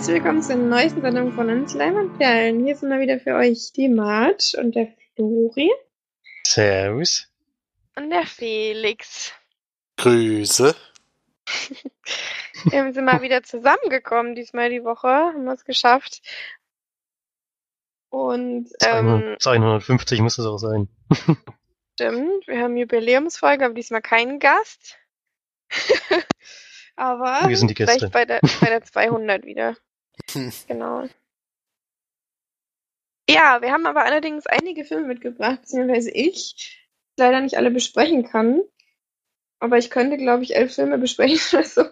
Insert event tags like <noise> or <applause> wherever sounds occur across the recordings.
herzlich willkommen zur neuesten Sendung von uns Leimanperlen. Hier sind mal wieder für euch die Marge und der Flori. Servus. Und der Felix. Grüße. Wir sind mal wieder zusammengekommen, diesmal die Woche, haben wir es geschafft. Und ähm, 250 muss es auch sein. <laughs> stimmt, wir haben Jubiläumsfolge, aber diesmal keinen Gast. <laughs> aber Wir sind die Gäste. vielleicht bei der, bei der 200 wieder. <laughs> Genau. Ja, wir haben aber allerdings einige Filme mitgebracht, beziehungsweise ich leider nicht alle besprechen kann. Aber ich könnte, glaube ich, elf Filme besprechen <laughs> oder so,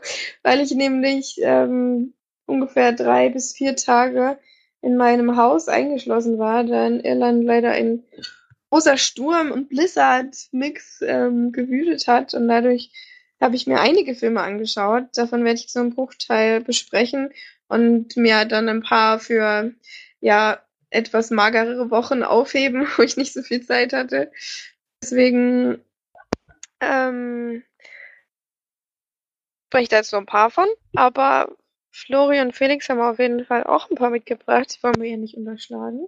weil ich nämlich ähm, ungefähr drei bis vier Tage in meinem Haus eingeschlossen war, da in Irland leider ein großer Sturm und Blizzard-Mix ähm, gewütet hat und dadurch habe ich mir einige Filme angeschaut. Davon werde ich so einen Bruchteil besprechen und mir dann ein paar für ja etwas magerere Wochen aufheben, <laughs> wo ich nicht so viel Zeit hatte. Deswegen Ähm, spreche ich da jetzt nur ein paar von, aber Flori und Felix haben auf jeden Fall auch ein paar mitgebracht. Die wollen wir ja nicht unterschlagen.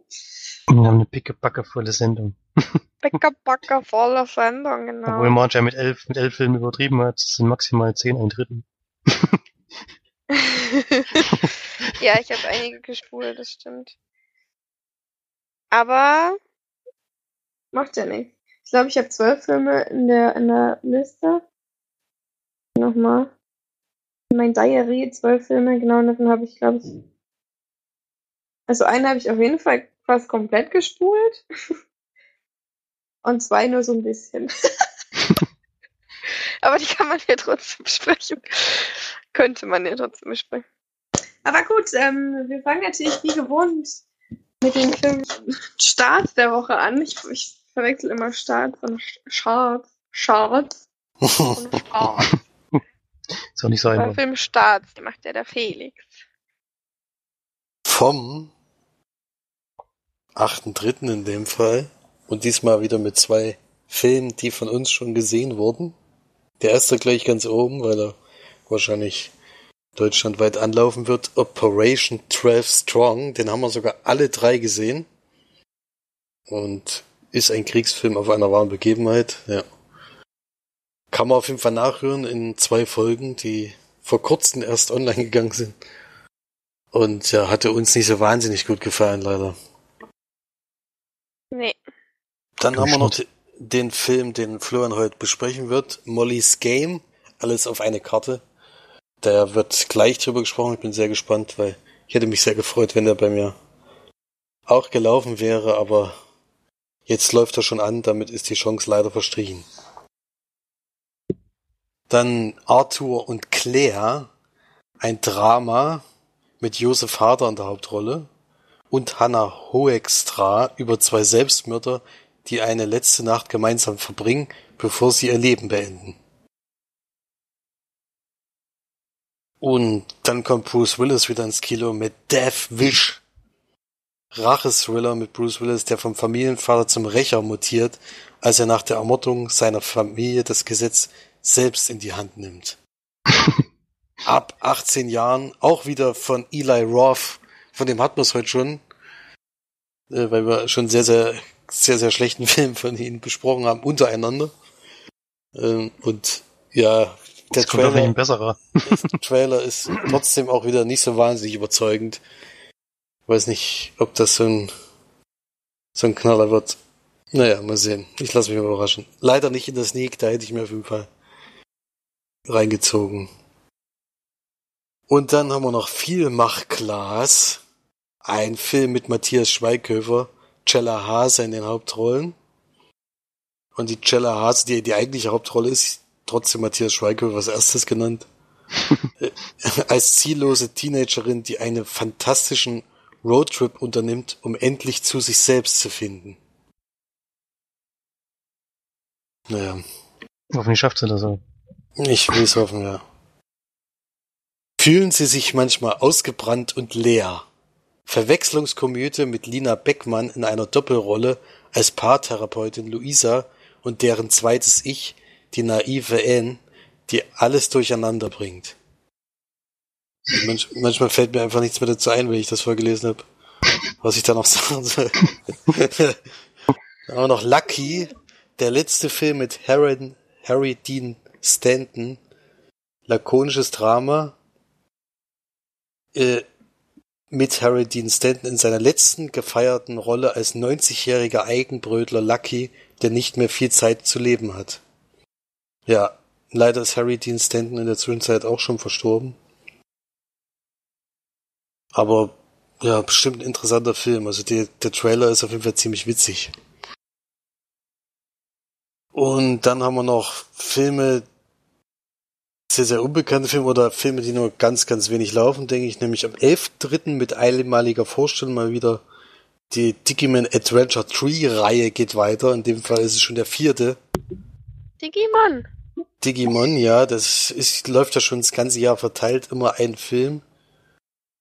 Wir haben eine pickepacke volle Sendung. <laughs> Bäcker, Backer, voller Sendung, genau. Obwohl Marge ja mit elf, mit elf Filmen übertrieben hat, sind maximal zehn, ein Drittel. <laughs> <laughs> ja, ich habe einige gespult, das stimmt. Aber macht ja nichts. Ich glaube, ich habe zwölf Filme in der, in der Liste. Nochmal. In mein Diary zwölf Filme, genau, davon habe ich, glaube ich. Also einen habe ich auf jeden Fall fast komplett gespult. <laughs> Und zwei nur so ein bisschen. <laughs> Aber die kann man ja trotzdem besprechen. Könnte man ja trotzdem besprechen. Aber gut, ähm, wir fangen natürlich wie gewohnt mit dem Film Start der Woche an. Ich, ich verwechsel immer Start von Start. Start. Und Start. <laughs> Ist auch nicht so einfach. Film Start, die macht ja der Felix. Vom 8.3. in dem Fall. Und diesmal wieder mit zwei Filmen, die von uns schon gesehen wurden. Der erste gleich ganz oben, weil er wahrscheinlich deutschlandweit anlaufen wird. Operation 12 Strong. Den haben wir sogar alle drei gesehen. Und ist ein Kriegsfilm auf einer wahren Begebenheit. Ja. Kann man auf jeden Fall nachhören in zwei Folgen, die vor kurzem erst online gegangen sind. Und ja, hatte uns nicht so wahnsinnig gut gefallen, leider. Nee. Dann haben wir noch de- den Film, den Florian heute besprechen wird. Molly's Game. Alles auf eine Karte. Da wird gleich drüber gesprochen. Ich bin sehr gespannt, weil ich hätte mich sehr gefreut, wenn der bei mir auch gelaufen wäre, aber jetzt läuft er schon an. Damit ist die Chance leider verstrichen. Dann Arthur und Claire. Ein Drama mit Josef Harder in der Hauptrolle und Hannah Hoekstra über zwei Selbstmörder, die eine letzte Nacht gemeinsam verbringen, bevor sie ihr Leben beenden. Und dann kommt Bruce Willis wieder ins Kino mit Death Wish. Rachethriller mit Bruce Willis, der vom Familienvater zum Rächer mutiert, als er nach der Ermordung seiner Familie das Gesetz selbst in die Hand nimmt. <laughs> Ab 18 Jahren, auch wieder von Eli Roth, von dem hatten wir es heute schon, äh, weil wir schon sehr, sehr, sehr, sehr schlechten <laughs> Film von ihnen besprochen haben, untereinander. Ähm, und ja, der Das Trailer, der <laughs> Trailer ist trotzdem auch wieder nicht so wahnsinnig überzeugend. Weiß nicht, ob das so ein, so ein Knaller wird. Naja, mal sehen. Ich lasse mich mal überraschen. Leider nicht in der Sneak, da hätte ich mir auf jeden Fall reingezogen. Und dann haben wir noch Vielmachglas. Ein Film mit Matthias Schweighöfer, Cella Hase in den Hauptrollen. Und die Cella Hase, die die eigentliche Hauptrolle ist, trotzdem Matthias Schweighöfer als erstes genannt. <laughs> Als ziellose Teenagerin, die einen fantastischen Roadtrip unternimmt, um endlich zu sich selbst zu finden. Naja, Hoffentlich schafft sie das auch. ich will es hoffen, ja. Fühlen Sie sich manchmal ausgebrannt und leer? Verwechslungskomödie mit Lina Beckmann in einer Doppelrolle als Paartherapeutin Luisa und deren zweites Ich, die naive Anne, die alles durcheinander bringt. Manch, manchmal fällt mir einfach nichts mehr dazu ein, wenn ich das vorgelesen habe. Was ich da noch <laughs> sagen soll. Aber noch Lucky, der letzte Film mit Harry, Harry Dean Stanton. Lakonisches Drama. Äh, mit Harry Dean Stanton in seiner letzten gefeierten Rolle als 90-jähriger Eigenbrötler Lucky, der nicht mehr viel Zeit zu leben hat. Ja, leider ist Harry Dean Stanton in der Zwischenzeit auch schon verstorben. Aber ja, bestimmt ein interessanter Film. Also die, der Trailer ist auf jeden Fall ziemlich witzig. Und dann haben wir noch Filme, sehr, sehr unbekannte Filme oder Filme, die nur ganz, ganz wenig laufen, denke ich. Nämlich am 11.3. mit einmaliger Vorstellung mal wieder die Digimon Adventure 3 Reihe geht weiter. In dem Fall ist es schon der vierte. Digimon. Digimon, ja, das ist, läuft ja schon das ganze Jahr verteilt, immer ein Film.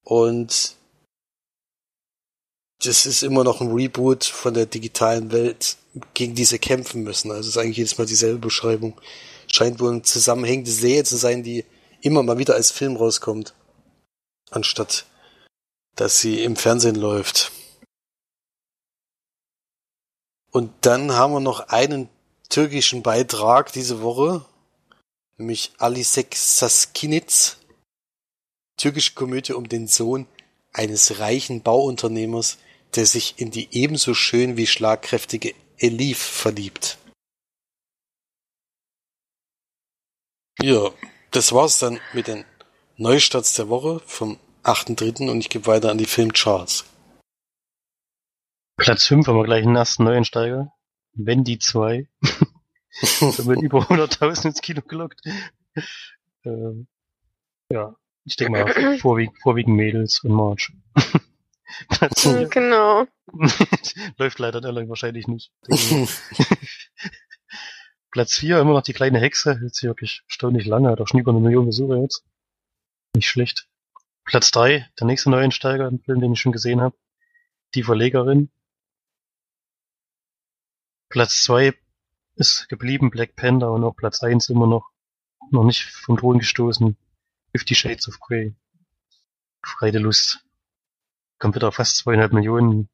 Und das ist immer noch ein Reboot von der digitalen Welt, gegen die sie kämpfen müssen. Also es ist eigentlich jedes Mal dieselbe Beschreibung. Scheint wohl eine zusammenhängende Serie zu sein, die immer mal wieder als Film rauskommt. Anstatt dass sie im Fernsehen läuft. Und dann haben wir noch einen türkischen Beitrag diese Woche, nämlich Alisek Saskinic, türkische Komödie um den Sohn eines reichen Bauunternehmers, der sich in die ebenso schön wie schlagkräftige Elif verliebt. Ja, das war's dann mit den Neustarts der Woche vom 8.3. und ich gebe weiter an die Filmcharts. Platz 5 haben wir gleich einen ersten Neuensteiger. Wendy 2. <laughs> da wird über 100.000 ins Kino gelockt. Ähm, ja, ich denke mal <clears throat> vorwiegend, vorwiegend Mädels und March. <laughs> Platz. Genau. <laughs> Läuft leider Irland wahrscheinlich nicht. Platz 4 immer noch die kleine Hexe. Hält sich wirklich erstaunlich lange. Hat auch schon über eine Million Besucher jetzt. Nicht schlecht. Platz 3, der nächste Neueinsteiger, ein Film, den ich schon gesehen habe. Die Verlegerin. Platz 2 ist geblieben Black Panther und auch Platz 1 immer noch noch nicht vom Thron gestoßen. Fifty Shades of Grey. Freie Lust. Kommt wieder auf fast zweieinhalb Millionen.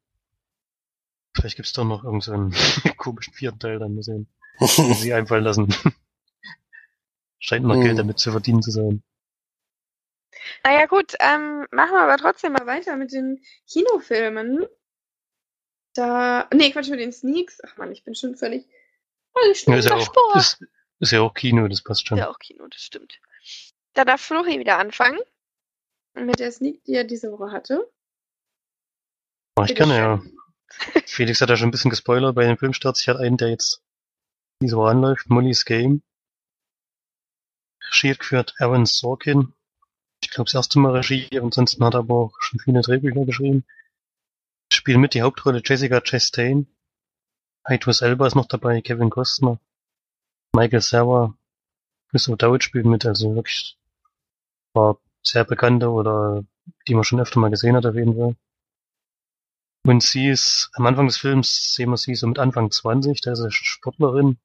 Vielleicht gibt's doch noch irgendeinen so <laughs> komischen vierten Teil, dann mal sehen. <laughs> Sie einfallen lassen. <laughs> Scheint noch Hm. Geld damit zu verdienen zu sein. Naja gut, ähm, machen wir aber trotzdem mal weiter mit den Kinofilmen. Da. Nee, Quatsch mit den Sneaks. Ach man, ich bin schon völlig. Völlig Ja, ist, ja auch, ist, ist ja auch Kino, das passt schon. Ja, auch Kino, das stimmt. Da darf Flori wieder anfangen. Mit der Sneak, die er diese Woche hatte. Mach ich Bitte gerne, ja. Felix hat ja schon ein bisschen gespoilert bei den Filmstarts. Ich hatte einen, der jetzt diese Woche anläuft, Molly's Game. Regie hat geführt Aaron Sorkin. Ich glaube, das erste Mal Regie, ansonsten hat er aber auch schon viele Drehbücher geschrieben. Spielen mit die Hauptrolle Jessica Chastain. Idris Elba ist noch dabei, Kevin Costner. Michael Cera. Christopher Dowd spielt mit, also wirklich war sehr bekannte oder die man schon öfter mal gesehen hat auf jeden Fall. Und sie ist, am Anfang des Films sehen wir sie so mit Anfang 20, da ist sie Sportlerin.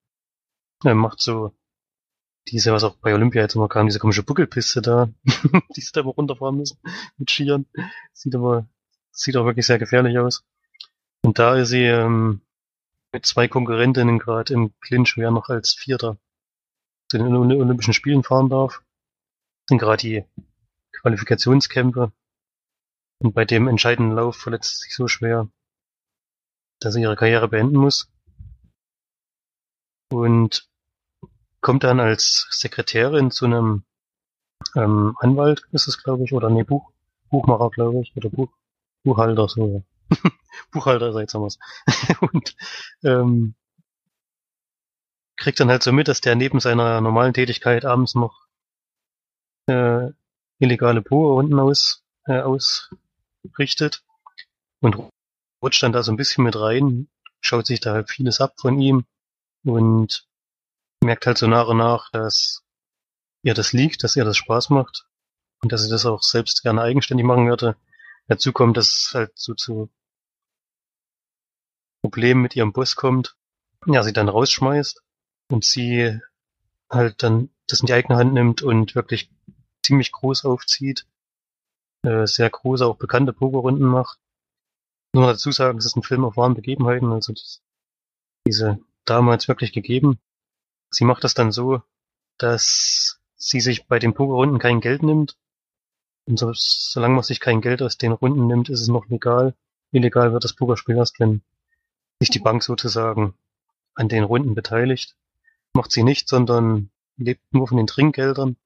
Er macht so diese, was auch bei Olympia jetzt immer kam, diese komische Buckelpiste da, <laughs> die sie da immer runterfahren müssen mit Skiern. Sieht aber, sieht auch wirklich sehr gefährlich aus. Und da ist sie ähm, mit zwei Konkurrentinnen gerade im Clinch, wer noch als Vierter zu den Olymp- Olympischen Spielen fahren darf. Sind gerade die Qualifikationskämpfe. Und bei dem entscheidenden Lauf verletzt sie sich so schwer, dass sie ihre Karriere beenden muss. Und kommt dann als Sekretärin zu einem ähm, Anwalt, ist es, glaube ich, oder nee, Buch, Buchmacher, glaube ich, oder Buch, Buchhalter, so. <laughs> Buchhalter, sagt wir's. <laughs> Und ähm, kriegt dann halt so mit, dass der neben seiner normalen Tätigkeit abends noch äh, illegale Poe-Runden aus, äh, ausrichtet und rutscht dann da so ein bisschen mit rein, schaut sich da halt vieles ab von ihm und merkt halt so nach und nach, dass ihr das liegt, dass ihr das Spaß macht und dass sie das auch selbst gerne eigenständig machen würde. Dazu kommt, dass es halt so zu Problemen mit ihrem Boss kommt, ja, sie dann rausschmeißt und sie halt dann das in die eigene Hand nimmt und wirklich ziemlich groß aufzieht äh, sehr große, auch bekannte Pokerrunden macht. Nur dazu sagen, es ist ein Film auf wahren Begebenheiten, also das, diese damals wirklich gegeben. Sie macht das dann so, dass sie sich bei den Pokerrunden kein Geld nimmt. Und so, solange man sich kein Geld aus den Runden nimmt, ist es noch legal. Illegal wird das Pokerspiel erst, wenn sich die Bank sozusagen an den Runden beteiligt. Macht sie nicht, sondern lebt nur von den Trinkgeldern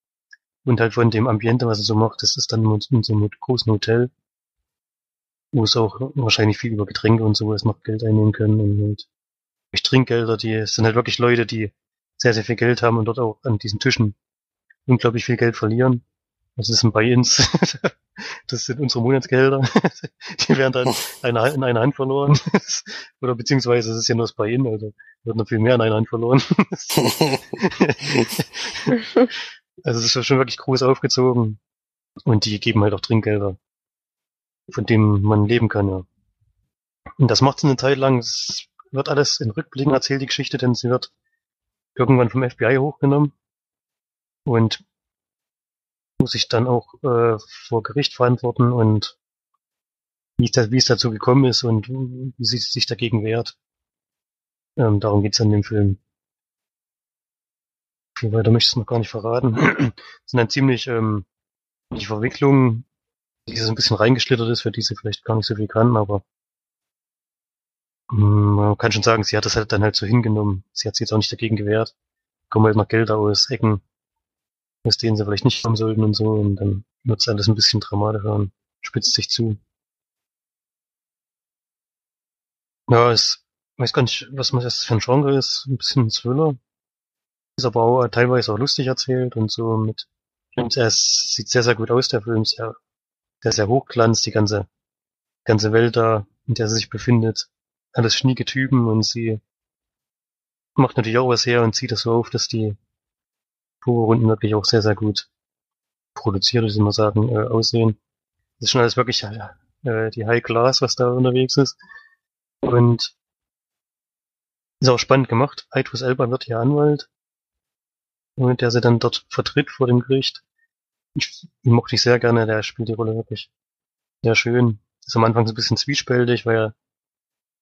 und halt von dem Ambiente, was er so macht. Das ist dann in so einem großen Hotel, wo es auch wahrscheinlich viel über Getränke und sowas noch Geld einnehmen können und halt durch Trinkgelder, die sind halt wirklich Leute, die sehr, sehr viel Geld haben und dort auch an diesen Tischen unglaublich viel Geld verlieren. Das ist ein Buy-ins. <laughs> Das sind unsere Monatsgelder. <laughs> Die werden dann eine, in einer Hand verloren. <laughs> Oder beziehungsweise es ist ja nur das Buy-in, also wird noch viel mehr in einer Hand verloren. Also es ist schon wirklich groß aufgezogen. Und die geben halt auch Trinkgelder, von denen man leben kann, ja. Und das macht sie eine Zeit lang. Es wird alles in Rückblicken erzählt, die Geschichte, denn sie wird irgendwann vom FBI hochgenommen und muss sich dann auch äh, vor Gericht verantworten und wie es, da, wie es dazu gekommen ist und wie sie sich dagegen wehrt. Ähm, darum geht's in dem Film. Viel weiter möchte ich es noch gar nicht verraten. <clears throat> Es sind dann ziemlich ähm, die Verwicklungen, die so ein bisschen reingeschlittert ist, für die sie vielleicht gar nicht so viel kann, aber man kann schon sagen, sie hat das halt dann halt so hingenommen. Sie hat sich jetzt auch nicht dagegen gewehrt. Kommen halt noch Gelder aus Ecken, aus denen sie vielleicht nicht kommen sollten und so, und dann wird es alles ein bisschen dramatischer und spitzt sich zu. Ja, es weiß gar nicht, was das für ein Genre ist. Ein bisschen Thriller. Ist aber auch teilweise auch lustig erzählt und so mit. Und es sieht sehr, sehr gut aus, der Film. Sehr, sehr, sehr hochglanz, die ganze, ganze Welt da, in der sie sich befindet. Alles schnieke Typen und sie macht natürlich auch was her und zieht das so auf, dass die Runden wirklich auch sehr, sehr gut produziert, würde ich mal sagen, äh, aussehen. Das ist schon alles wirklich äh, die High Class, was da unterwegs ist. Und ist auch spannend gemacht. Idris Elba wird hier Anwalt, und der sie dann dort vertritt vor dem Gericht. Ich mochte ich sehr gerne, der spielt die Rolle wirklich sehr schön. Ist am Anfang so ein bisschen zwiespältig, weil er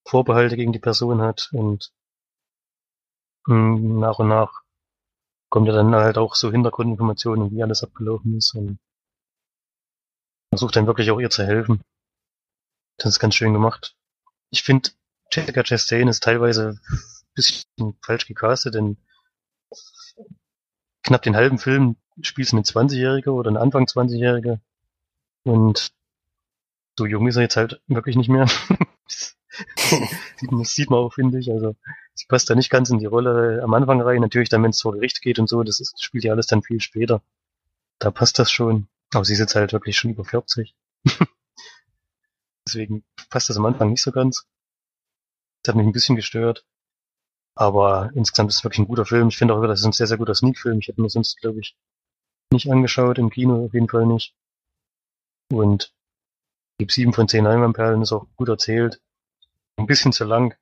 Vorbehalte gegen die Person hat und mh, hm, nach und nach kommt ja dann halt auch so Hintergrundinformationen, wie alles abgelaufen ist und versucht dann wirklich auch ihr zu helfen. Das ist ganz schön gemacht. Ich finde, Jessica Chastain ist teilweise ein bisschen falsch gecastet, denn knapp den halben Film spielt sie eine 20-Jährige oder eine Anfang 20-Jährige und so jung ist er jetzt halt wirklich nicht mehr. <laughs> sieht, <laughs> man, sieht man auch, finde ich. Also sie passt da nicht ganz in die Rolle am Anfang rein. Natürlich dann, wenn es vor Gericht geht und so, das ist, spielt ja alles dann viel später. Da passt das schon. Aber sie ist jetzt halt wirklich schon über 40. <laughs> Deswegen passt das am Anfang nicht so ganz. Das hat mich ein bisschen gestört. Aber insgesamt ist es wirklich ein guter Film. Ich finde auch, das ist ein sehr, sehr guter Sneak-Film. Ich hätte mir sonst, glaube ich, nicht angeschaut, im Kino auf jeden Fall nicht. Und gebe sieben von zehn Leinwandperlen, ist auch gut erzählt ein bisschen zu lang.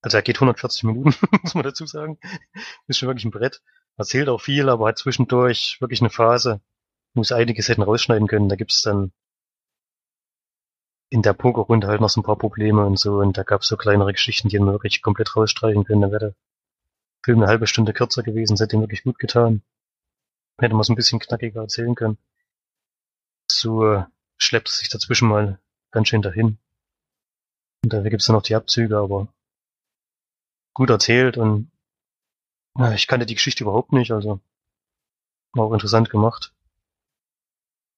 Also er geht 140 Minuten, <laughs> muss man dazu sagen. Ist schon wirklich ein Brett. Erzählt auch viel, aber hat zwischendurch wirklich eine Phase, wo es einiges hätten rausschneiden können. Da gibt's dann in der Pokerrunde halt noch so ein paar Probleme und so. Und da gab's so kleinere Geschichten, die hätten wir wirklich komplett rausstreichen können. Da wäre der Film eine halbe Stunde kürzer gewesen. Das hätte ihm wirklich gut getan. Hätte man es ein bisschen knackiger erzählen können. So äh, schleppt es sich dazwischen mal ganz schön dahin. Und dafür gibt's dann noch die Abzüge, aber gut erzählt und ja, ich kannte die Geschichte überhaupt nicht, also war auch interessant gemacht.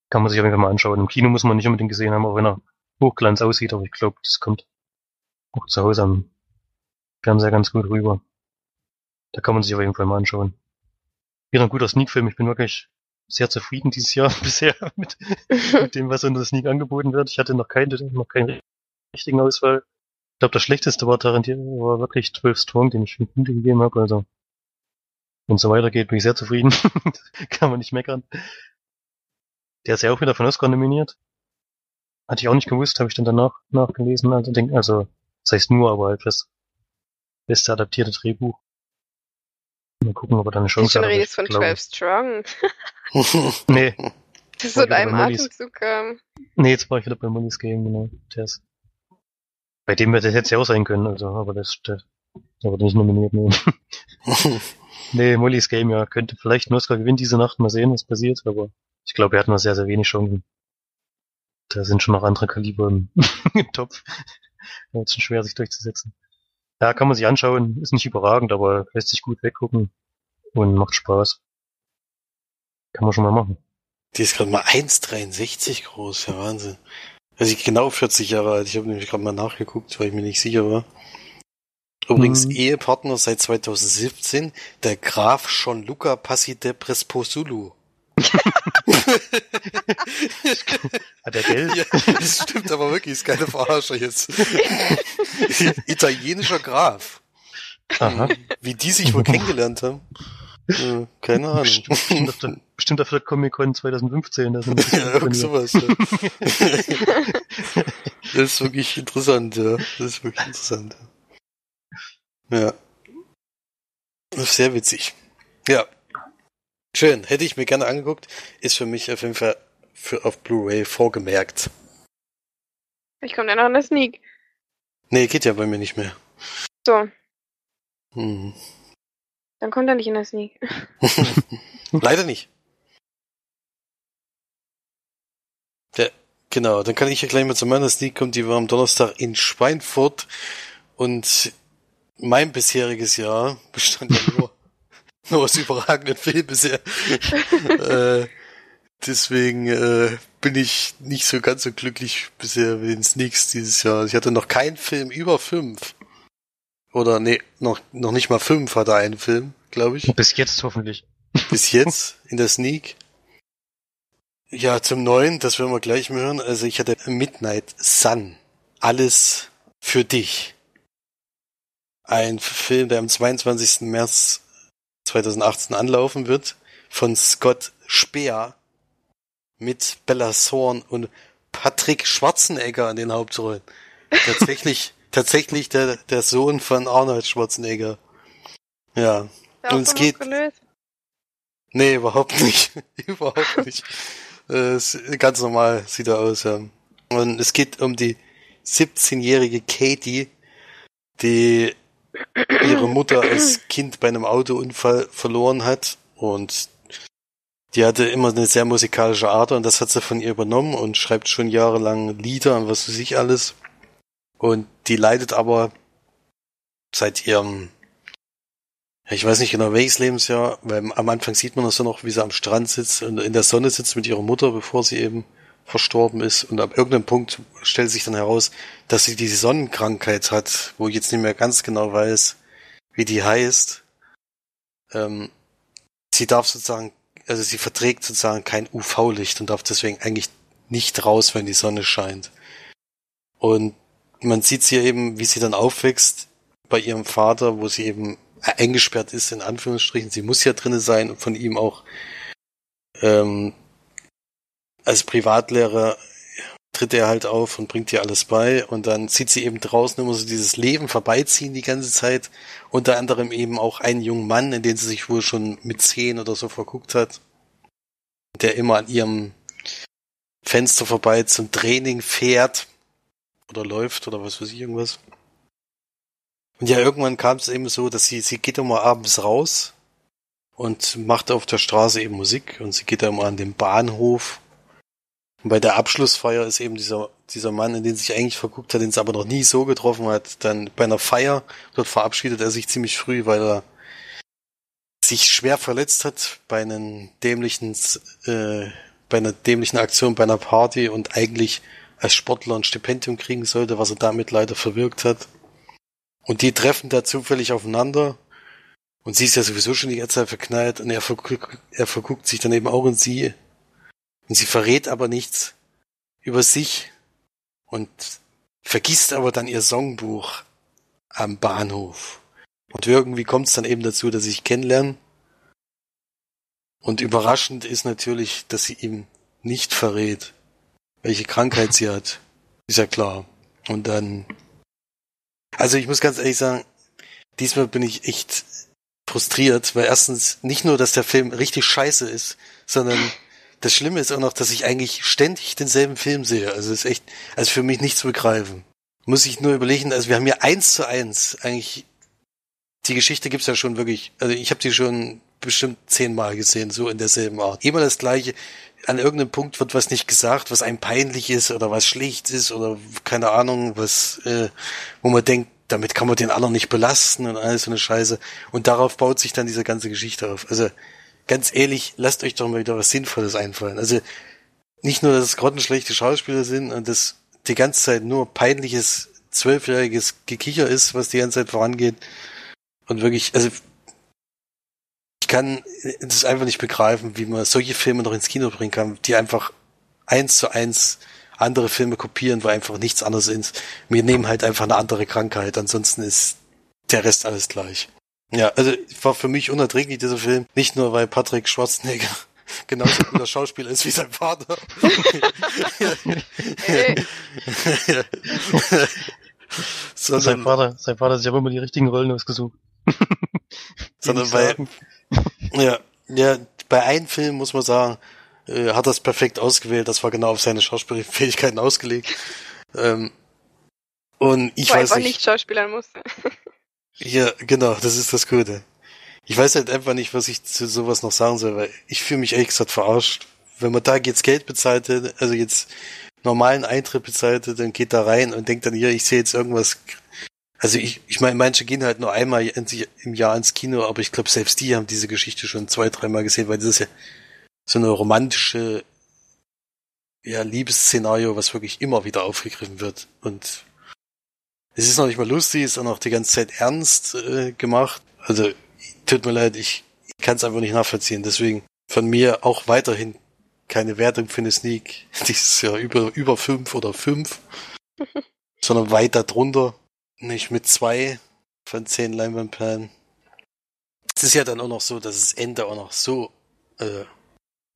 Kann man sich auf jeden Fall mal anschauen. Im Kino muss man nicht unbedingt gesehen haben, auch wenn er Hochglanz aussieht, aber ich glaube, das kommt auch zu Hause am Fernseher ganz gut rüber. Da kann man sich auf jeden Fall mal anschauen. Wieder ein guter Sneak-Film. Ich bin wirklich sehr zufrieden dieses Jahr <laughs> bisher mit, mit dem, was unter Sneak angeboten wird. Ich hatte noch keine, noch keinen richtigen Auswahl. Ich glaube, das schlechteste war Tarantino, war wirklich 12 Strong, den ich 5 Punkte gegeben habe. Also, wenn es so weitergeht, bin ich sehr zufrieden. <laughs> Kann man nicht meckern. Der ist ja auch wieder von Oscar nominiert. Hatte ich auch nicht gewusst, habe ich dann danach nachgelesen. Also, denk, also das heißt nur, aber halt das beste adaptierte Drehbuch. Mal gucken, ob er da eine Chance hat. Du redest von glaub, 12 Strong. <laughs> nee, Das ist so in einem Atemzug kam. Nee, jetzt war ich wieder bei Molly's Game, genau. Der ist, bei dem wir das jetzt ja auch sein können, also, aber das, der, der wird nicht nominiert, <laughs> nee. nee, Molly's Game, ja, könnte vielleicht ein Oscar gewinnen diese Nacht, mal sehen, was passiert, aber ich glaube, er hat noch sehr, sehr wenig Chancen. Da sind schon noch andere Kaliber im, <laughs> im Topf. Da wird schon schwer, sich durchzusetzen. Ja, kann man sich anschauen, ist nicht überragend, aber lässt sich gut weggucken und macht Spaß. Kann man schon mal machen. Die ist gerade mal 1,63 groß, ja Wahnsinn. Also ich genau 40 Jahre alt. Ich habe nämlich gerade mal nachgeguckt, weil ich mir nicht sicher war. Übrigens mhm. Ehepartner seit 2017, der Graf John Luca Passi de Presposulu. <laughs> Hat er Geld? Ja, das stimmt aber wirklich, ist keine Verarsche jetzt. <laughs> Italienischer Graf. Aha. Wie die sich wohl <laughs> kennengelernt haben. Keine Ahnung. Bestimmt auf der, der Comic-Con 2015. Das ist ja, <laughs> irgend sowas. Ja. <laughs> das ist wirklich interessant, ja. Das ist wirklich interessant. Ja. Sehr witzig. Ja. Schön. Hätte ich mir gerne angeguckt. Ist für mich auf jeden Fall für, auf Blu-ray vorgemerkt. Ich komme dann noch in der Sneak. Nee, geht ja bei mir nicht mehr. So. Hm. Dann kommt er nicht in der Sneak. <laughs> Leider nicht. Ja, genau, dann kann ich ja gleich mal zu meiner Sneak kommen. Die war am Donnerstag in Schweinfurt. Und mein bisheriges Jahr bestand ja nur, <laughs> nur aus überragenden Filmen bisher. <laughs> äh, deswegen äh, bin ich nicht so ganz so glücklich bisher mit den Sneaks dieses Jahr. Ich hatte noch keinen Film über fünf. Oder nee, noch, noch nicht mal fünf hat er einen Film, glaube ich. Bis jetzt hoffentlich. Bis jetzt <laughs> in der Sneak. Ja, zum neuen, das werden wir gleich hören. Also ich hatte Midnight Sun. Alles für dich. Ein Film, der am 22. März 2018 anlaufen wird, von Scott Speer mit Bella Thorne und Patrick Schwarzenegger in den Hauptrollen. Tatsächlich <laughs> tatsächlich der, der Sohn von Arnold Schwarzenegger. Ja. ja und es geht. Gelöst? Nee, überhaupt nicht. <laughs> überhaupt nicht. Äh, ganz normal sieht er aus, ja. Und es geht um die 17-jährige Katie, die ihre Mutter als Kind bei einem Autounfall verloren hat und die hatte immer eine sehr musikalische Art und das hat sie von ihr übernommen und schreibt schon jahrelang Lieder und was weiß ich alles. Und die leidet aber seit ihrem, ich weiß nicht genau welches Lebensjahr, weil am Anfang sieht man das ja noch, wie sie am Strand sitzt und in der Sonne sitzt mit ihrer Mutter, bevor sie eben verstorben ist. Und ab irgendeinem Punkt stellt sich dann heraus, dass sie diese Sonnenkrankheit hat, wo ich jetzt nicht mehr ganz genau weiß, wie die heißt. Ähm, sie darf sozusagen, also sie verträgt sozusagen kein UV-Licht und darf deswegen eigentlich nicht raus, wenn die Sonne scheint. Und man sieht sie eben, wie sie dann aufwächst bei ihrem Vater, wo sie eben eingesperrt ist, in Anführungsstrichen. Sie muss ja drinne sein und von ihm auch ähm, als Privatlehrer tritt er halt auf und bringt ihr alles bei und dann sieht sie eben draußen immer so dieses Leben vorbeiziehen die ganze Zeit. Unter anderem eben auch einen jungen Mann, in den sie sich wohl schon mit zehn oder so verguckt hat, der immer an ihrem Fenster vorbei zum Training fährt oder läuft oder was weiß ich irgendwas. Und ja, irgendwann kam es eben so, dass sie, sie geht immer abends raus und macht auf der Straße eben Musik und sie geht immer an den Bahnhof. Und bei der Abschlussfeier ist eben dieser, dieser Mann, in den sich eigentlich verguckt hat, den sie aber noch nie so getroffen hat, dann bei einer Feier, dort verabschiedet er sich ziemlich früh, weil er sich schwer verletzt hat bei einem dämlichen, äh, bei einer dämlichen Aktion bei einer Party und eigentlich als Sportler ein Stipendium kriegen sollte, was er damit leider verwirkt hat. Und die treffen da zufällig aufeinander. Und sie ist ja sowieso schon die ganze Zeit verknallt und er verguckt, er verguckt sich dann eben auch in sie. Und sie verrät aber nichts über sich und vergisst aber dann ihr Songbuch am Bahnhof. Und irgendwie kommt es dann eben dazu, dass sie sich kennenlernen. Und überraschend ist natürlich, dass sie ihm nicht verrät welche Krankheit sie hat. Ist ja klar. Und dann. Also ich muss ganz ehrlich sagen, diesmal bin ich echt frustriert, weil erstens nicht nur, dass der Film richtig scheiße ist, sondern das Schlimme ist auch noch, dass ich eigentlich ständig denselben Film sehe. Also ist echt, also für mich nicht zu begreifen. Muss ich nur überlegen, also wir haben ja eins zu eins eigentlich, die Geschichte gibt's ja schon wirklich, also ich habe die schon bestimmt zehnmal gesehen, so in derselben Art. Immer das gleiche. An irgendeinem Punkt wird was nicht gesagt, was einem peinlich ist oder was schlecht ist oder keine Ahnung, was, äh, wo man denkt, damit kann man den anderen nicht belasten und alles so eine Scheiße. Und darauf baut sich dann diese ganze Geschichte auf. Also ganz ehrlich, lasst euch doch mal wieder was Sinnvolles einfallen. Also nicht nur, dass es grottenschlechte Schauspieler sind und das die ganze Zeit nur peinliches zwölfjähriges Gekicher ist, was die ganze Zeit vorangeht. Und wirklich, also kann es einfach nicht begreifen, wie man solche Filme noch ins Kino bringen kann, die einfach eins zu eins andere Filme kopieren, weil einfach nichts anderes ist. Wir nehmen halt einfach eine andere Krankheit, ansonsten ist der Rest alles gleich. Ja, also war für mich unerträglich dieser Film, nicht nur weil Patrick Schwarzenegger <laughs> genauso guter Schauspieler ist wie sein Vater. sondern, sein Vater, sein Vater hat sich aber immer die richtigen Rollen ausgesucht. <laughs> sondern bei, ja, ja, bei einem Film muss man sagen, äh, hat das perfekt ausgewählt. Das war genau auf seine Schauspielfähigkeiten ausgelegt. Ähm, und ich Wo weiß nicht, nicht Schauspielern musste. ja, genau, das ist das Gute. Ich weiß halt einfach nicht, was ich zu sowas noch sagen soll, weil ich fühle mich ehrlich gesagt verarscht. Wenn man da jetzt Geld bezahlt hätte, also jetzt normalen Eintritt bezahlt hätte, dann geht da rein und denkt dann, hier, ich sehe jetzt irgendwas. Also ich, ich meine, manche gehen halt nur einmal im Jahr ins Kino, aber ich glaube, selbst die haben diese Geschichte schon zwei, dreimal gesehen, weil das ist ja so eine romantische ja, Liebesszenario, was wirklich immer wieder aufgegriffen wird. Und es ist noch nicht mal lustig, es ist auch noch die ganze Zeit ernst äh, gemacht. Also, tut mir leid, ich, ich kann es einfach nicht nachvollziehen. Deswegen von mir auch weiterhin keine Wertung für eine Sneak <laughs> dieses Jahr über, über fünf oder fünf, <laughs> sondern weiter drunter. Nicht mit zwei von zehn Leinwandperlen. Es ist ja dann auch noch so, dass das Ende auch noch so äh,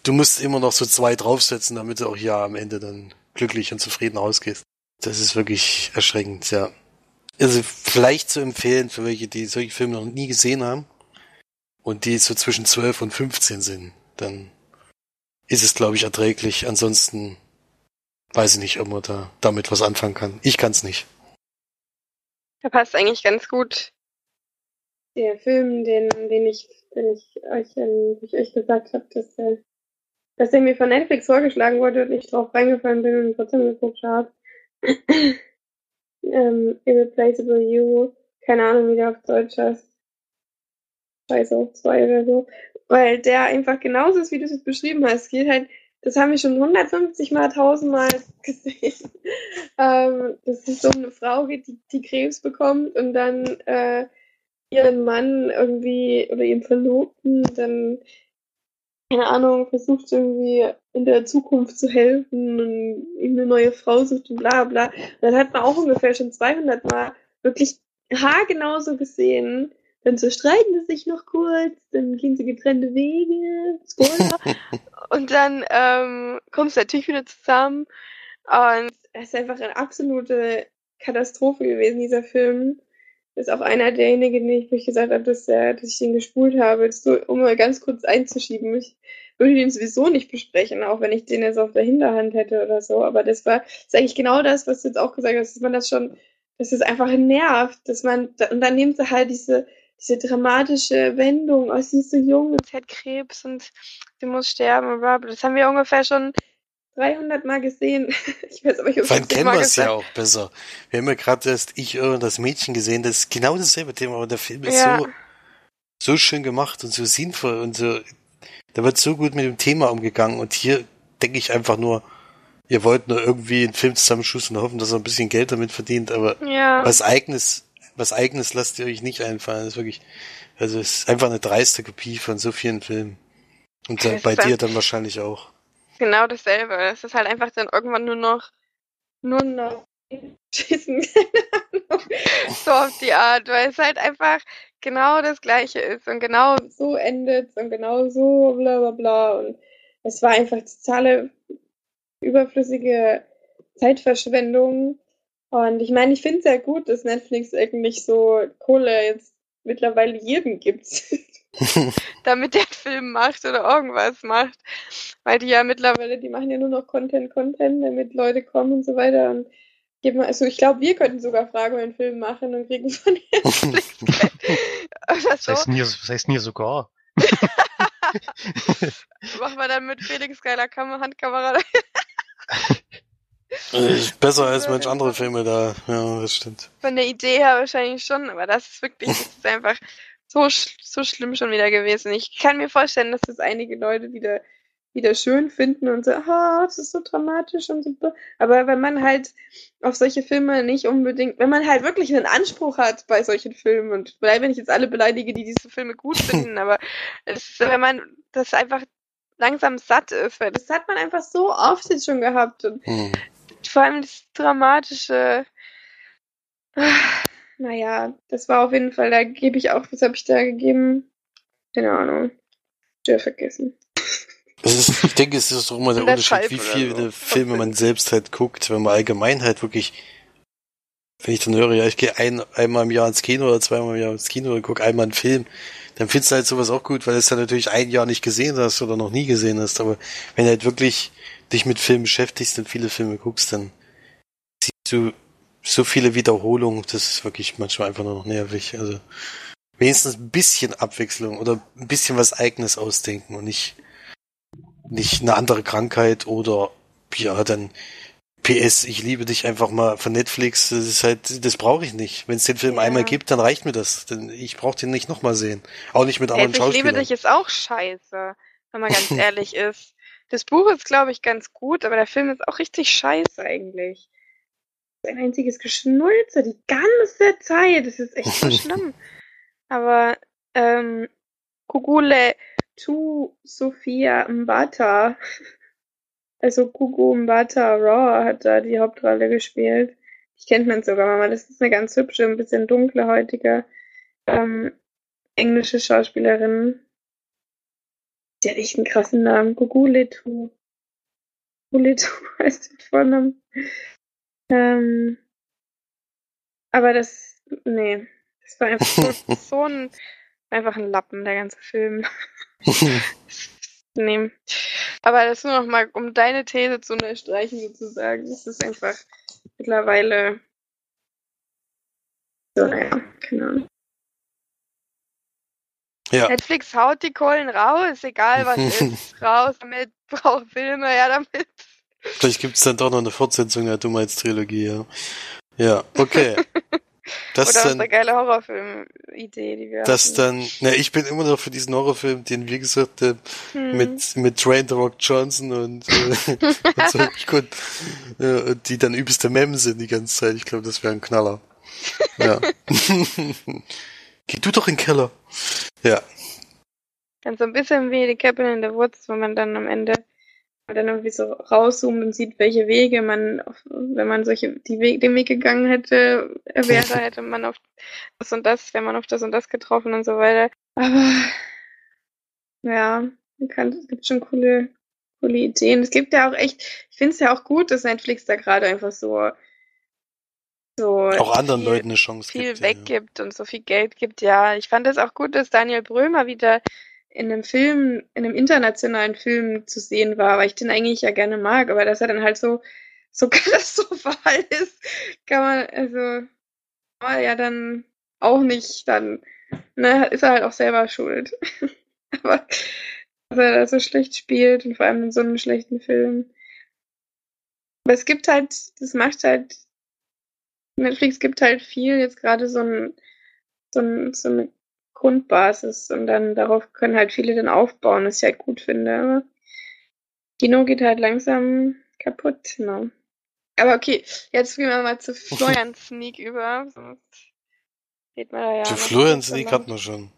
du musst immer noch so zwei draufsetzen, damit du auch ja am Ende dann glücklich und zufrieden ausgehst. Das ist wirklich erschreckend, ja. Also vielleicht zu empfehlen für welche, die solche Filme noch nie gesehen haben und die so zwischen 12 und 15 sind, dann ist es, glaube ich, erträglich. Ansonsten weiß ich nicht, ob man da damit was anfangen kann. Ich kann es nicht. Der passt eigentlich ganz gut. Der Film, den, den ich, den ich euch, den ich euch gesagt habe, dass der dass der mir von Netflix vorgeschlagen wurde und ich drauf reingefallen bin und trotzdem geguckt habe. <clears throat> ähm, Irreplaceable You. Keine Ahnung, wie der auf Deutsch heißt. Scheiße auf zwei oder so. Weil der einfach genauso ist, wie du es beschrieben hast. Geht halt, das haben wir schon 150 mal, 1000 mal <laughs> gesehen. ähm, dass es um eine Frau geht, die, die Krebs bekommt und dann äh, ihren Mann irgendwie oder ihren Verlobten dann keine Ahnung, versucht irgendwie in der Zukunft zu helfen und ihm eine neue Frau sucht und bla bla. Und dann hat man auch ungefähr schon 200 Mal wirklich haargenau so gesehen. Dann zerstreiten sie sich noch kurz, dann gehen sie getrennte Wege, Spoiler. <laughs> und dann ähm, kommt es natürlich wieder zusammen. Und es ist einfach eine absolute Katastrophe gewesen, dieser Film ist auch einer derjenigen, die ich gesagt habe, dass, äh, dass ich den gespult habe, so, um mal ganz kurz einzuschieben. Ich würde den sowieso nicht besprechen, auch wenn ich den jetzt auf der Hinterhand hätte oder so. Aber das war das ist eigentlich genau das, was du jetzt auch gesagt hast, dass man das schon, dass es einfach nervt, dass man, und dann nimmt sie halt diese, diese dramatische Wendung, oh, sie ist so jung und sie hat Krebs und sie muss sterben. Das haben wir ungefähr schon 300 Mal gesehen. <laughs> ich weiß aber ob Wann kennen wir es ja auch besser. Wir haben ja gerade erst Ich und das Mädchen gesehen, das ist genau dasselbe Thema, aber der Film ist ja. so, so schön gemacht und so sinnvoll und so, da wird so gut mit dem Thema umgegangen und hier denke ich einfach nur, ihr wollt nur irgendwie einen Film zusammenschustern und hoffen, dass er ein bisschen Geld damit verdient, aber ja. was eigenes, was eigenes lasst ihr euch nicht einfallen. Das ist wirklich, also es ist einfach eine dreiste Kopie von so vielen Filmen. Und äh, bei dir dann wahrscheinlich auch. Genau dasselbe. Es ist halt einfach dann irgendwann nur noch, nur noch schießen, <laughs> so auf die Art, weil es halt einfach genau das Gleiche ist und genau so endet und genau so bla bla bla und es war einfach totale überflüssige Zeitverschwendung und ich meine, ich finde es ja gut, dass Netflix eigentlich so Kohle jetzt mittlerweile jedem gibt. <laughs> damit der einen Film macht oder irgendwas macht. Weil die ja mittlerweile, die machen ja nur noch Content, Content, damit Leute kommen und so weiter. Und geben, also ich glaube, wir könnten sogar Fragen über einen Film machen und kriegen von <laughs> Netflix. <laughs> Oder Das so. heißt nie, das heißt nie sogar. Machen wir dann mit Felix geiler Kam Handkamera. <laughs> Besser als manch andere Filme da. Ja, das stimmt. Von der Idee her wahrscheinlich schon, aber das ist wirklich, das ist einfach so, so schlimm schon wieder gewesen. Ich kann mir vorstellen, dass das einige Leute wieder, wieder schön finden und so, ah, das ist so dramatisch und so. Aber wenn man halt auf solche Filme nicht unbedingt, wenn man halt wirklich einen Anspruch hat bei solchen Filmen und vielleicht, wenn ich jetzt alle beleidige, die diese Filme gut <laughs> finden, aber es, wenn man das einfach langsam satt ist, weil das hat man einfach so oft jetzt schon gehabt und Hm. Vor allem das Dramatische. <sighs> Naja, das war auf jeden Fall, da gebe ich auch, was habe ich da gegeben? Keine Ahnung. Sehr vergessen. Es ist, ich denke, es ist doch immer der Unterschied, wie viele so. Filme man selbst halt guckt, wenn man allgemein halt wirklich, wenn ich dann höre, ja, ich gehe ein, einmal im Jahr ins Kino oder zweimal im Jahr ins Kino und gucke einmal einen Film, dann findest du halt sowas auch gut, weil du es dann natürlich ein Jahr nicht gesehen hast oder noch nie gesehen hast. Aber wenn du halt wirklich dich mit Filmen beschäftigst und viele Filme guckst, dann siehst du so viele Wiederholungen, das ist wirklich manchmal einfach nur noch nervig. Also wenigstens ein bisschen Abwechslung oder ein bisschen was Eigenes ausdenken und nicht nicht eine andere Krankheit oder ja, dann PS, ich liebe dich einfach mal von Netflix, das ist halt, das brauche ich nicht. Wenn es den Film Ja. einmal gibt, dann reicht mir das. Denn ich brauche den nicht nochmal sehen. Auch nicht mit anderen Ey, ich liebe Schauspielern. dich ist auch scheiße, wenn man ganz <laughs> ehrlich ist. Das Buch ist, glaube ich, ganz gut, aber der Film ist auch richtig scheiße eigentlich. Ein einziges Geschnulze die ganze Zeit. Das ist echt so <laughs> schlimm. Aber ähm, Kugule Tu Sophia Mbata, also Gugu Mbata Raw hat da die Hauptrolle gespielt. Ich kennt man sogar mal. Das ist eine ganz hübsche, ein bisschen dunkle heutige ähm, englische Schauspielerin. Die hat echt einen krassen Namen. Guguletu. Guguletu <laughs> heißt der Vorname. Ähm, aber das, nee, das war einfach so, <laughs> so ein, einfach ein Lappen, der ganze Film. <laughs> Nee. Aber das nur noch mal, um deine These zu unterstreichen sozusagen. Das ist einfach mittlerweile so, naja, keine Ahnung. ja. Netflix haut die Kohlen raus, egal was <laughs> ist. Raus damit, <laughs> braucht Filme, ja damit. Vielleicht gibt es dann doch noch eine Fortsetzung der Dummheitstrilogie, ja. Ja, okay. <laughs> Das Oder dann, unsere geile Horrorfilm-Idee, die wir das hatten. dann, ne, ich bin immer noch für diesen Horrorfilm, den wir gesagt haben, Hm. mit, mit Dwayne The Rock Johnson und, äh, <laughs> und so, ich konnt, äh, die dann übelste Mem sind die ganze Zeit. Ich glaube, das wäre ein Knaller. Ja. <laughs> Geh du doch in den Keller. Ja. Dann so ein bisschen wie die Cabin in the Woods, wo man dann am Ende dann irgendwie so rauszoomt und sieht, welche Wege man, auf, wenn man solche, die Weg, den Weg gegangen hätte, äh, wäre, hätte man auf das und das, wäre man auf das und das getroffen und so weiter. Aber, ja, kann, es gibt schon coole, coole Ideen. Es gibt ja auch echt, ich finde es ja auch gut, dass Netflix da gerade einfach so, so Auch anderen viel- Leuten eine Chance viel gibt. ja, weggibt und so viel Geld gibt, ja. Ich fand es auch gut, dass Daniel Brömer wieder in einem Film, in einem internationalen Film zu sehen war, weil ich den eigentlich ja gerne mag, aber dass er dann halt so, so <laughs> katastrophal ist, kann man, also, man ja dann auch nicht, dann, ne, ist er halt auch selber schuld. <laughs> aber, dass er da so schlecht spielt und vor allem in so einem schlechten Film. Aber es gibt halt, das macht halt Netflix gibt halt viel, jetzt gerade so, ein, so, ein, so eine Grundbasis und dann darauf können halt viele dann aufbauen, was ich halt gut finde. Aber Kino geht halt langsam kaputt. Ne? Aber okay, jetzt gehen wir mal zu <laughs> Florian Sneak über. Sonst geht man da ja Zu Florian nicht Sneak hatten wir schon.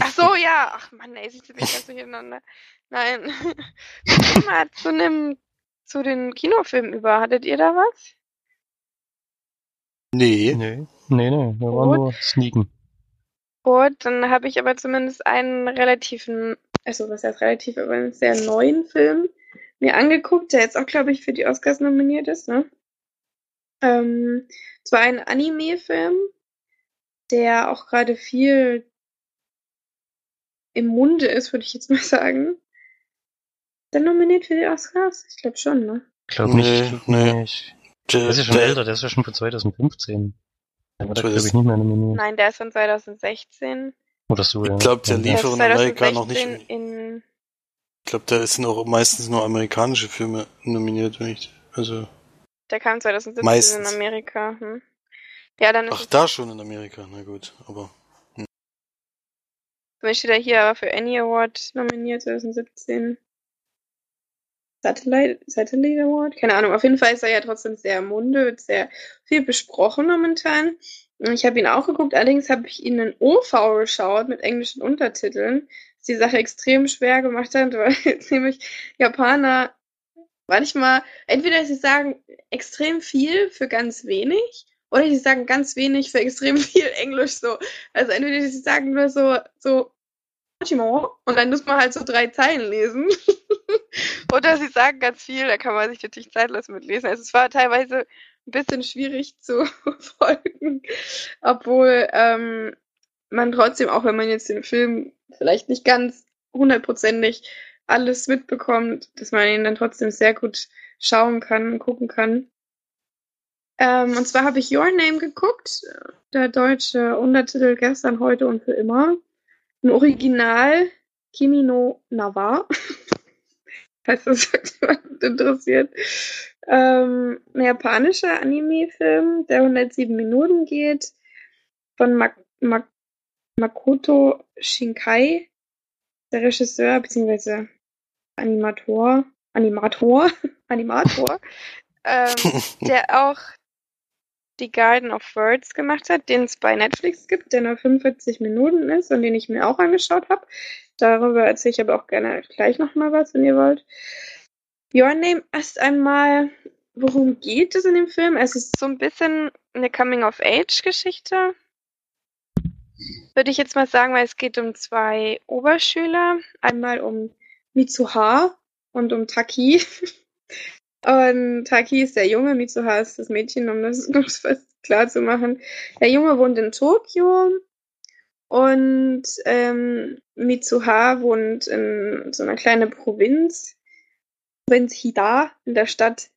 Ach so, <laughs> ja. Ach Mann, ey, sieht mich ganz durcheinander. Nein. <laughs> Geh mal zu einem, zu den Kinofilmen über. Hattet ihr da was? Nee. Nee, nee, nee, wir waren Gut. nur sneaken. Gut, dann habe ich aber zumindest einen relativen, also was heißt relativ, aber einen sehr neuen Film mir angeguckt, der jetzt auch, glaube ich, für die Oscars nominiert ist, ne? Ähm, es war ein Anime-Film, der auch gerade viel im Munde ist, würde ich jetzt mal sagen. Dann nominiert für die Oscars? Ich glaube schon, ne? Ich glaube Nee, nicht. nee. Der, ist ja schon der, älter, der ist ja schon von 2015. Der war da, glaube ich, 2000 nicht mehr nominiert. Nein, der ist von 2016. Oder so, ja. Ich glaub, der lief ist in Amerika noch nicht. 2016 in Ich glaube, da sind auch meistens nur amerikanische Filme nominiert, wenn ich. Also. Der kam 2017 Meistens. in Amerika. Hm. Ja, dann ist Ach, es, da schon in Amerika, na gut, aber. dann steht er hier aber für Annie Award nominiert 2017. Satellite, Satellite Award? Keine Ahnung. Auf jeden Fall ist er ja trotzdem sehr im Munde, wird sehr viel besprochen momentan. Ich habe ihn auch geguckt, allerdings habe ich ihn in OV geschaut mit englischen Untertiteln, was die Sache extrem schwer gemacht hat, <laughs> weil jetzt nämlich Japaner manchmal, entweder sie sagen extrem viel für ganz wenig, oder sie sagen ganz wenig für extrem <laughs> viel Englisch so. Also entweder sie sagen nur so, so, und dann muss man halt so drei Zeilen lesen. <laughs> oder sie sagen ganz viel, da kann man sich natürlich Zeit lassen mit. Also es war teilweise ein bisschen schwierig <laughs> zu folgen, obwohl ähm, man trotzdem, auch wenn man jetzt den Film vielleicht nicht ganz hundertprozentig alles mitbekommt, dass man ihn dann trotzdem sehr gut schauen kann und gucken kann. Ähm, und zwar habe ich Your Name geguckt, der deutsche Untertitel gestern, heute und für immer. Im Original Kimi no Nawa. <laughs> Falls das jemand interessiert. Ähm, ein japanischer Anime-Film, der 107 Minuten geht, von Mak Mak Makoto Shinkai, der Regisseur bzw. Animator, Animator, <laughs> Animator, <laughs> ähm, der auch die Garden of Words gemacht hat, den es bei Netflix gibt, der nur 45 Minuten ist und den ich mir auch angeschaut habe. Darüber erzähle ich aber auch gerne gleich nochmal was, wenn ihr wollt. Your Name erst einmal, worum geht es in dem Film? Es ist so ein bisschen eine Coming-of-Age-Geschichte, würde ich jetzt mal sagen, weil es geht um zwei Oberschüler. Einmal um Mitsuha und um Taki. <laughs> Und Taki ist der Junge, Mitsuha ist das Mädchen, um das, <laughs> fast klar zu machen. Der Junge wohnt in Tokio und ähm, Mitsuha wohnt in so einer kleinen Provinz, Provinz Hida, in der Stadt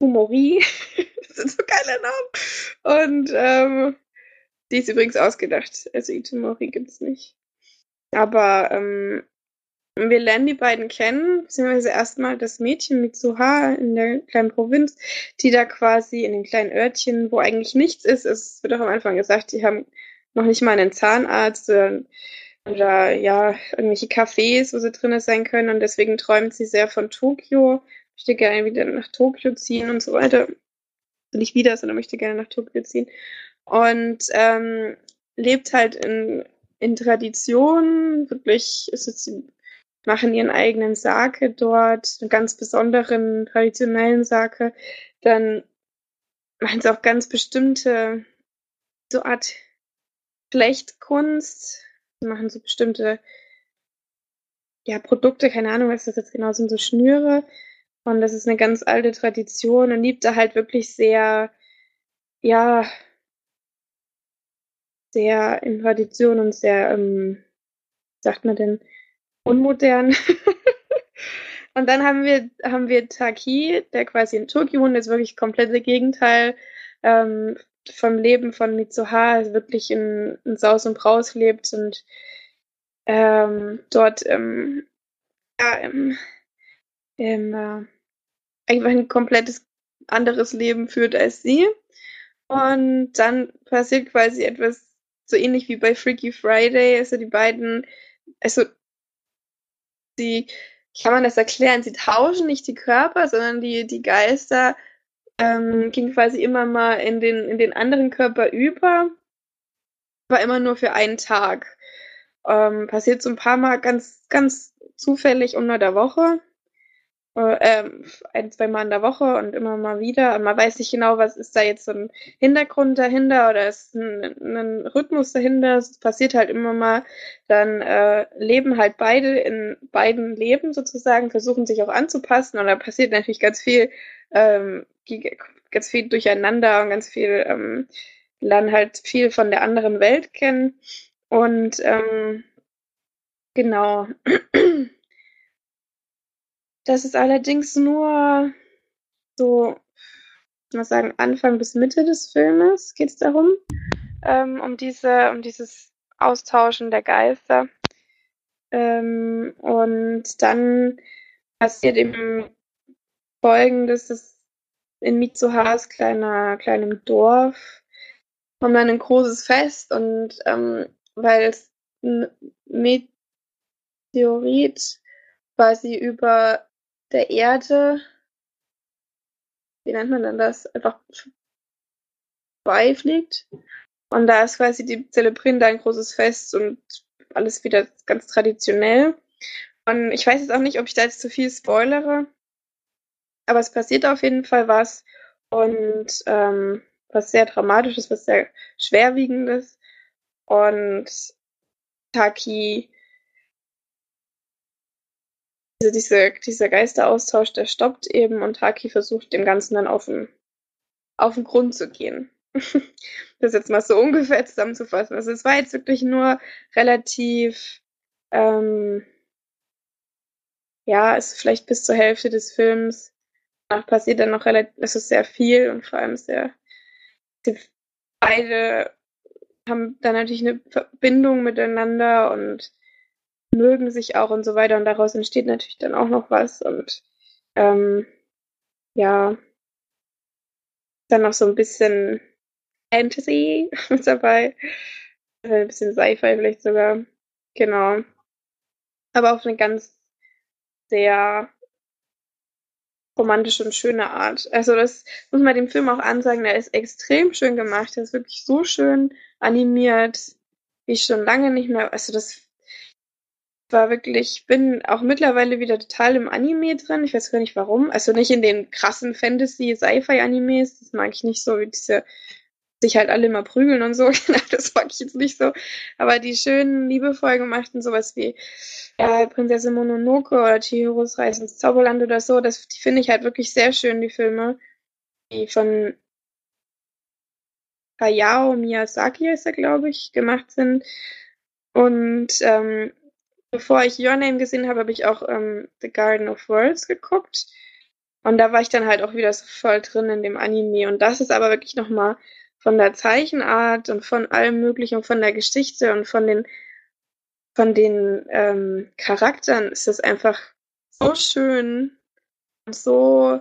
Humori. <laughs> das sind so geile Namen. Und ähm, die ist übrigens ausgedacht. Also Itomori gibt's nicht. Aber ähm, wir lernen die beiden kennen, beziehungsweise erstmal das Mädchen Mitsuha in der kleinen Provinz, die da quasi in den kleinen Örtchen, wo eigentlich nichts ist, es wird auch am Anfang gesagt, die haben noch nicht mal einen Zahnarzt oder, oder ja, irgendwelche Cafés, wo sie drinnen sein können und deswegen träumt sie sehr von Tokio, möchte gerne wieder nach Tokio ziehen und so weiter. Nicht wieder, sondern möchte gerne nach Tokio ziehen. Und ähm, lebt halt in, in Tradition, wirklich ist sie machen ihren eigenen Sake dort, einen ganz besonderen, traditionellen Sake. Dann machen sie auch ganz bestimmte, so Art Flechtkunst, machen so bestimmte, ja, Produkte, keine Ahnung, was das jetzt genau sind, so Schnüre. Und das ist eine ganz alte Tradition und liebt da halt wirklich sehr, ja, sehr in Tradition und sehr, ähm, sagt man denn, unmodern. <laughs> und dann haben wir, haben wir Taki, der quasi in wohnt, ist wirklich komplette Gegenteil ähm, vom Leben von Mitsuha, also wirklich in, in Saus und Braus lebt und ähm, dort ähm, ja, im, im, äh, einfach ein komplettes anderes Leben führt als sie. Und dann passiert quasi etwas so ähnlich wie bei Freaky Friday. Also die beiden, also die, kann man das erklären? Sie tauschen nicht die Körper, sondern die, die Geister ähm, gehen quasi immer mal in den, in den anderen Körper über, aber immer nur für einen Tag. Ähm, passiert so ein paar Mal ganz, ganz zufällig unter der Woche. Äh, ähm, ein, zwei Mal in der Woche und immer mal wieder. Und man weiß nicht genau, was ist da jetzt so ein Hintergrund dahinter oder ist ein, ein Rhythmus dahinter. Es passiert halt immer mal. Dann äh, leben halt beide in beiden Leben sozusagen, versuchen sich auch anzupassen. Und da passiert natürlich ganz viel, ähm, ganz viel durcheinander und ganz viel, ähm, lernen halt viel von der anderen Welt kennen. Und ähm, Genau. Das ist allerdings nur so, ich muss sagen, Anfang bis Mitte des Filmes geht es darum, ähm, um diese, um dieses Austauschen der Geister. Ähm, und dann passiert eben folgendes, dass in Mitsuhas kleiner, kleinem Dorf kommt dann ein großes Fest und ähm, weil es ein Meteorit quasi über der Erde, wie nennt man denn das, einfach beifliegt. Und da ist quasi, die zelebrieren da ein großes Fest und alles wieder ganz traditionell. Und ich weiß jetzt auch nicht, ob ich da jetzt zu viel spoilere, aber es passiert auf jeden Fall was und ähm, was sehr dramatisches, was sehr schwerwiegendes. Und Taki, also diese, dieser Geisteraustausch, der stoppt eben und Taki versucht dem Ganzen dann auf den, auf den Grund zu gehen. <laughs> das jetzt mal so ungefähr zusammenzufassen. Also es war jetzt wirklich nur relativ, ähm, ja, ist vielleicht bis zur Hälfte des Films. Danach passiert dann noch relativ, es ist sehr viel und vor allem sehr, beide haben dann natürlich eine Verbindung miteinander und mögen sich auch und so weiter und daraus entsteht natürlich dann auch noch was und ähm, ja, dann noch so ein bisschen Fantasy <laughs> dabei. Also ein bisschen Sci-Fi vielleicht sogar. Genau. Aber auf eine ganz sehr romantische und schöne Art. Also das muss man dem Film auch ansagen, der ist extrem schön gemacht, der ist wirklich so schön animiert, wie ich schon lange nicht mehr, also das war wirklich, ich bin auch mittlerweile wieder total im Anime drin, ich weiß gar nicht warum, also nicht in den krassen Fantasy-Sci-Fi-Animes, das mag ich nicht so, wie diese sich halt alle immer prügeln und so. <laughs> Genau, das mag ich jetzt nicht so. Aber die schönen, liebevoll gemachten, sowas wie äh, Prinzessin Mononoke oder Chihiros Reise ins Zauberland oder so, das, die finde ich halt wirklich sehr schön, die Filme. Die von Hayao Miyazaki ist er, glaube ich, gemacht sind. Und ähm, bevor ich Your Name gesehen habe, habe ich auch ähm, The Garden of Worlds geguckt. Und da war ich dann halt auch wieder so voll drin in dem Anime. Und das ist aber wirklich nochmal von der Zeichenart und von allem Möglichen und von der Geschichte und von den, von den ähm, Charakteren ist das einfach so schön und so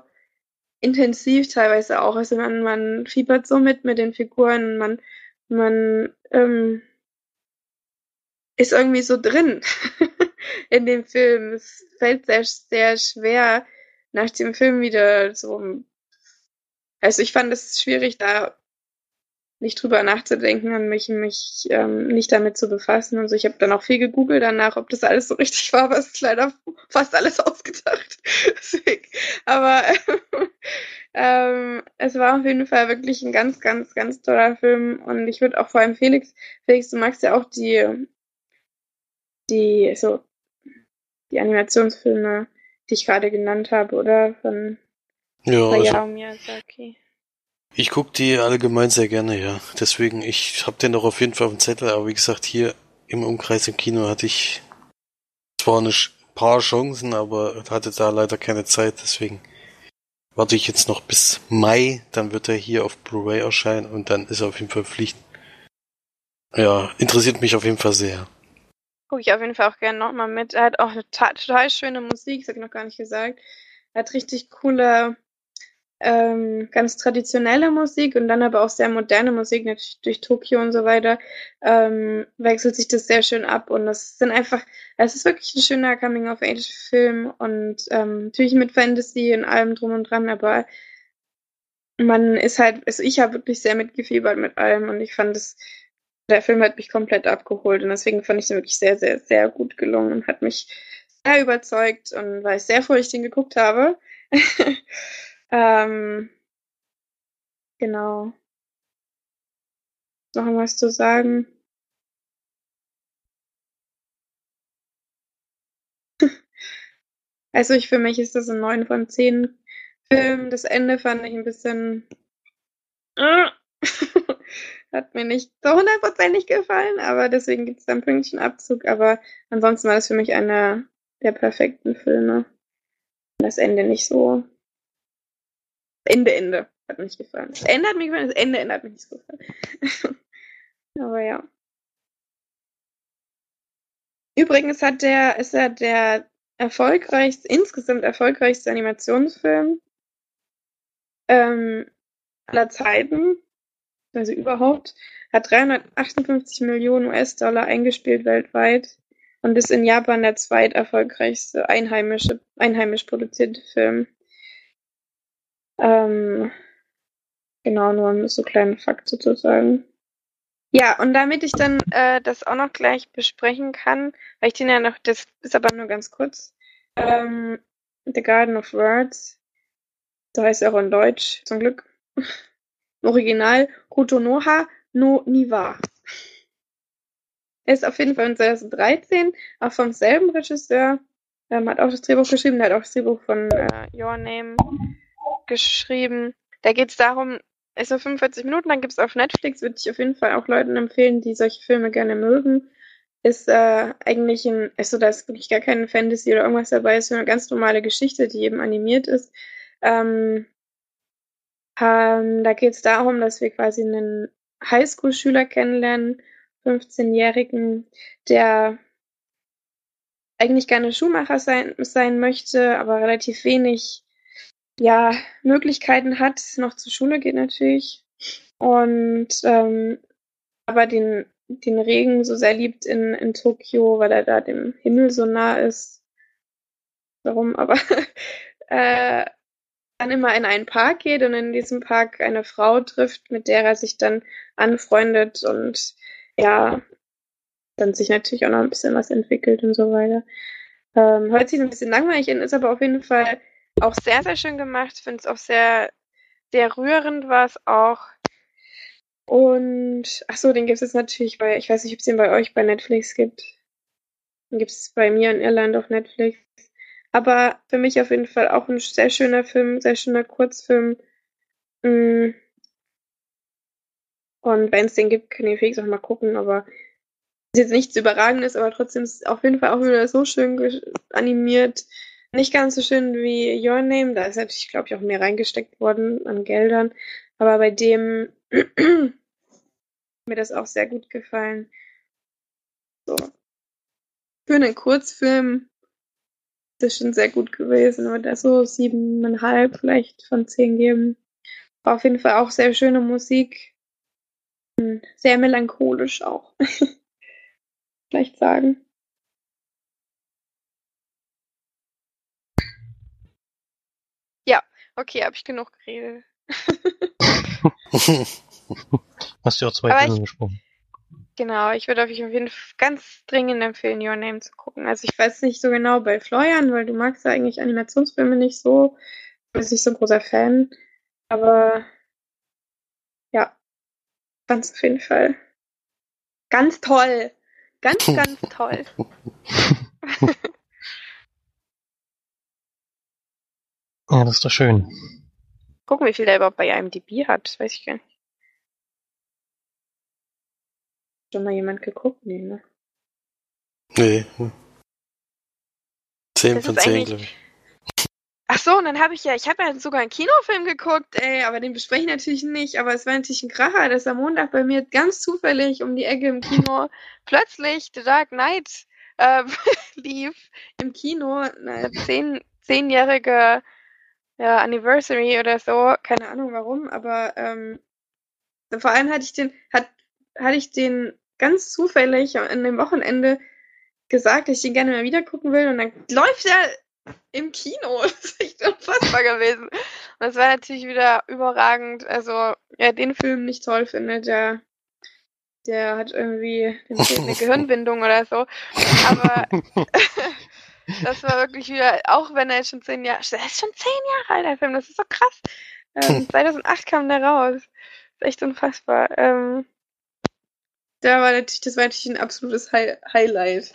intensiv teilweise auch. Also man, man fiebert so mit mit den Figuren, man, man ähm, ist irgendwie so drin <laughs> in dem Film. Es fällt sehr, sehr schwer, nach dem Film wieder so. Also ich fand es schwierig, da nicht drüber nachzudenken und mich, mich ähm, nicht damit zu befassen und so. Ich habe dann auch viel gegoogelt danach, ob das alles so richtig war, aber es ist leider fast alles <laughs> ausgedacht. Aber <laughs> ähm, es war auf jeden Fall wirklich ein ganz, ganz, ganz toller Film und ich würde auch vor allem Felix, Felix, du magst ja auch die, die, so, die Animationsfilme, die ich gerade genannt habe, oder? Von ja, Hayao also, Miyazaki. Ich gucke die allgemein sehr gerne, ja. Deswegen, ich habe den doch auf jeden Fall auf dem Zettel, aber wie gesagt, hier im Umkreis im Kino hatte ich zwar ein paar Chancen, aber hatte da leider keine Zeit, deswegen warte ich jetzt noch bis Mai, dann wird er hier auf Blu-ray erscheinen und dann ist er auf jeden Fall Pflicht. Ja, interessiert mich auf jeden Fall sehr. Gucke ich auf jeden Fall auch gerne nochmal mit. Er hat auch eine total schöne Musik, das habe ich noch gar nicht gesagt. Er hat richtig coole ähm, ganz traditionelle Musik und dann aber auch sehr moderne Musik, natürlich durch Tokio und so weiter, ähm, wechselt sich das sehr schön ab und das sind einfach, es ist wirklich ein schöner Coming-of-Age-Film und ähm, natürlich mit Fantasy und allem drum und dran, aber man ist halt, also ich habe wirklich sehr mitgefiebert mit allem und ich fand es, der Film hat mich komplett abgeholt und deswegen fand ich den wirklich sehr, sehr, sehr gut gelungen und hat mich sehr überzeugt und war ich sehr froh, dass ich den geguckt habe. <laughs> Ähm, genau. Noch was zu sagen? <laughs> Also ich für mich ist das ein 9 von 10 Film. Das Ende fand ich ein bisschen. <laughs> Hat mir nicht so hundertprozentig gefallen, aber deswegen gibt es da einen Pünktchenabzug. Aber ansonsten war das für mich einer der perfekten Filme. Das Ende nicht so. Ende, Ende. Hat mir nicht gefallen. Das Ende hat mir gefallen, das Ende, Ende hat mir nicht so gefallen. <laughs> aber ja. Übrigens hat der, ist er der erfolgreichste, insgesamt erfolgreichste Animationsfilm ähm, aller Zeiten, also überhaupt, hat 358 Millionen US-Dollar eingespielt weltweit und ist in Japan der zweiterfolgreichste einheimische, einheimisch produzierte Film. Ähm, genau, nur ein so kleinen Fakt sozusagen. Ja, und damit ich dann äh, das auch noch gleich besprechen kann, weil ich den ja noch, das ist aber nur ganz kurz, ähm, The Garden of Words, so heißt er auch in Deutsch, zum Glück. <laughs> Original Kotonoha no Niwa. Er ist auf jeden Fall in 2013, auch vom selben Regisseur, ähm, hat auch das Drehbuch geschrieben, der hat auch das Drehbuch von äh, Your Name geschrieben. Da geht es darum, ist so 45 Minuten, dann gibt es auf Netflix, würde ich auf jeden Fall auch Leuten empfehlen, die solche Filme gerne mögen. Ist äh, eigentlich ein, also da ist wirklich gar keine Fantasy oder irgendwas dabei, ist eine ganz normale Geschichte, die eben animiert ist. Ähm, ähm, da geht es darum, dass wir quasi einen Highschool-Schüler kennenlernen, 15-Jährigen, der eigentlich gerne Schuhmacher sein, sein möchte, aber relativ wenig ja, Möglichkeiten hat, noch zur Schule geht natürlich. Und ähm, aber den, den Regen so sehr liebt in, in Tokio, weil er da dem Himmel so nah ist. Warum? Aber <laughs> äh, dann immer in einen Park geht und in diesem Park eine Frau trifft, mit der er sich dann anfreundet und ja, dann sich natürlich auch noch ein bisschen was entwickelt und so weiter. Ähm, hört sich ein bisschen langweilig an, ist aber auf jeden Fall auch sehr, sehr schön gemacht. Finde es auch sehr, sehr rührend war es auch. Und ach so, den gibt es natürlich bei, ich weiß nicht, ob es den bei euch bei Netflix gibt. Den gibt es bei mir in Irland auf Netflix. Aber für mich auf jeden Fall auch ein sehr schöner Film, sehr schöner Kurzfilm. Mm. Und wenn es den gibt, kann ich fix auch mal gucken, aber ist jetzt nichts Überragendes, aber trotzdem ist es auf jeden Fall auch wieder so schön animiert. Nicht ganz so schön wie Your Name, da ist natürlich, glaube ich, auch mehr reingesteckt worden an Geldern. Aber bei dem <clears throat> mir das auch sehr gut gefallen. So. Für einen Kurzfilm ist das schon sehr gut gewesen. Oder so siebeneinhalb vielleicht von zehn geben. War auf jeden Fall auch sehr schöne Musik. Sehr melancholisch auch. <laughs> vielleicht sagen. Ja, okay, habe ich genug geredet. <laughs> Hast du auch zwei ich- gesprochen? Genau, ich würde euch auf jeden Fall ganz dringend empfehlen, Your Name zu gucken. Also ich weiß nicht so genau bei Florian, weil du magst ja eigentlich Animationsfilme nicht so. Du bist nicht so ein großer Fan. Aber ja, ganz auf jeden Fall. Ganz toll. Ganz, ganz toll. <laughs> Ja, das ist doch schön. Gucken, wie viel der überhaupt bei IMDb hat. Das weiß ich gar nicht. Schon mal jemand geguckt? Nee, ne? Nee. Zehn Das von ist zehn, eigentlich- glaube ich. Ach so, und dann habe ich ja, ich habe ja sogar einen Kinofilm geguckt, ey, aber den bespreche ich natürlich nicht. Aber es war natürlich ein Kracher, dass am Montag bei mir ganz zufällig um die Ecke im Kino <laughs> plötzlich The Dark Knight äh, <laughs> lief im Kino. Eine zehn, zehnjährige ja, Anniversary oder so, keine Ahnung warum, aber ähm, vor allem hatte ich den, hat, hatte ich den ganz zufällig an dem Wochenende gesagt, dass ich den gerne mal wieder gucken will und dann läuft er im Kino. <laughs> Das ist echt unfassbar gewesen. Und das war natürlich wieder überragend. Also, wer den Film nicht toll findet, der, der hat irgendwie eine <laughs> Gehirnbindung oder so. Aber <laughs> das war wirklich wieder, auch wenn er jetzt schon zehn Jahre, der ist schon zehn Jahre alt, der Film, das ist so krass. Ähm, 2008 kam der raus. Das ist echt unfassbar. Ähm, der war natürlich, das war natürlich ein absolutes Hi Highlight.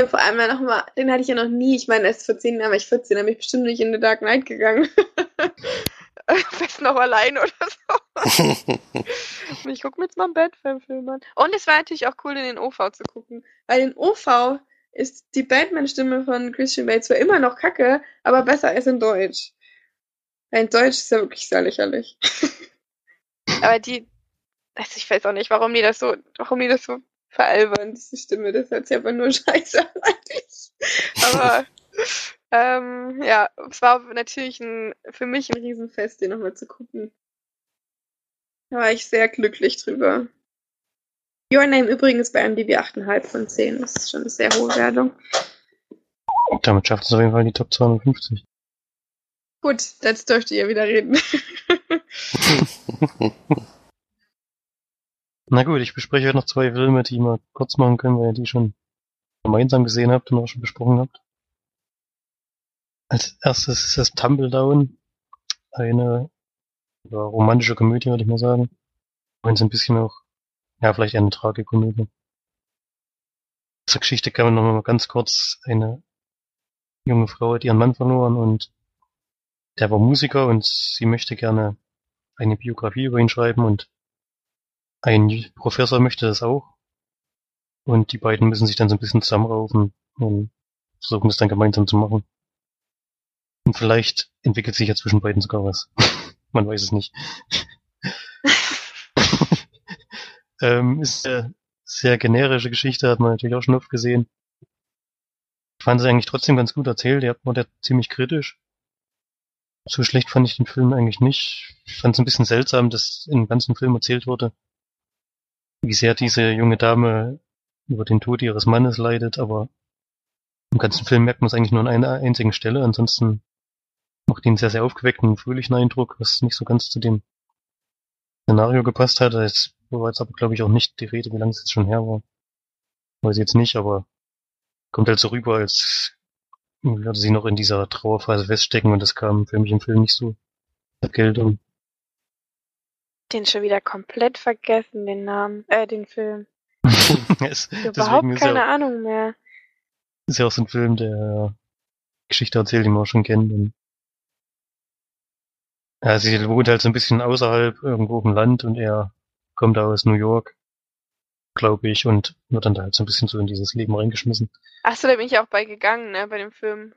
Ja, vor allem noch mal, den hatte ich ja noch nie. Ich meine, erst vor zehn Jahren war ich 14, da bin ich bestimmt nicht in The Dark Knight gegangen. <laughs> fest noch allein oder so. <laughs> Ich gucke mir jetzt mal einen Batman-Film an. Und es war natürlich auch cool, in den OV zu gucken. Weil in OV ist die Batman-Stimme von Christian Bale zwar immer noch kacke, aber besser als in Deutsch. Weil in Deutsch ist ja wirklich sehr lächerlich. <laughs> aber die, also ich weiß auch nicht, warum die das so, warum die das so veralbern, diese Stimme. Das hört sich aber nur <laughs> scheiße an eigentlich. Aber <laughs> ähm, ja, es war natürlich ein, für mich ein Riesenfest, den nochmal zu gucken. Da war ich sehr glücklich drüber. Your Name übrigens bei MDB 8,5 von 10. Das ist schon eine sehr hohe Wertung. Damit schafft es auf jeden Fall die Top 250. Gut, jetzt dürft ihr wieder reden. <laughs> Na gut, ich bespreche heute noch zwei Filme, die wir kurz machen können, weil ihr die schon gemeinsam gesehen habt und auch schon besprochen habt. Als erstes ist das Tumble Down. Eine ja, romantische Komödie, würde ich mal sagen. Wenn es ein bisschen auch, ja, vielleicht eine Tragikomödie. Zur Geschichte kann man noch mal ganz kurz eine junge Frau hat ihren Mann verloren und der war Musiker und sie möchte gerne eine Biografie über ihn schreiben und ein Professor möchte das auch. Und die beiden müssen sich dann so ein bisschen zusammenraufen und versuchen das dann gemeinsam zu machen. Und vielleicht entwickelt sich ja zwischen beiden sogar was. <laughs> Man weiß es nicht. <laughs> ähm, ist eine sehr generische Geschichte, hat man natürlich auch schon oft gesehen. Ich fand sie eigentlich trotzdem ganz gut erzählt, der war der ziemlich kritisch. So schlecht fand ich den Film eigentlich nicht. Ich fand es ein bisschen seltsam, dass im ganzen Film erzählt wurde, wie sehr diese junge Dame über den Tod ihres Mannes leidet, aber im ganzen Film merkt man es eigentlich nur an einer einzigen Stelle. Ansonsten macht ihn sehr, sehr aufgeweckten und fröhlichen Eindruck, was nicht so ganz zu dem Szenario gepasst hat. Es war jetzt aber, glaube ich, auch nicht die Rede, wie lange es jetzt schon her war. Weiß ich jetzt nicht, aber kommt halt so rüber, als würde sie noch in dieser Trauerphase feststecken und das kam für mich im Film nicht so zur Geltung. Den schon wieder komplett vergessen, den Namen, äh, den Film. <laughs> es, Überhaupt keine ja auch, Ahnung mehr. Ist ja auch so ein Film, der Geschichte erzählt, die man auch schon kennt. Und ja, sie wohnt halt so ein bisschen außerhalb, irgendwo im Land und er kommt aus New York, glaube ich, und wird dann da halt so ein bisschen so in dieses Leben reingeschmissen. Achso, da bin ich auch bei gegangen, ne, bei dem Film.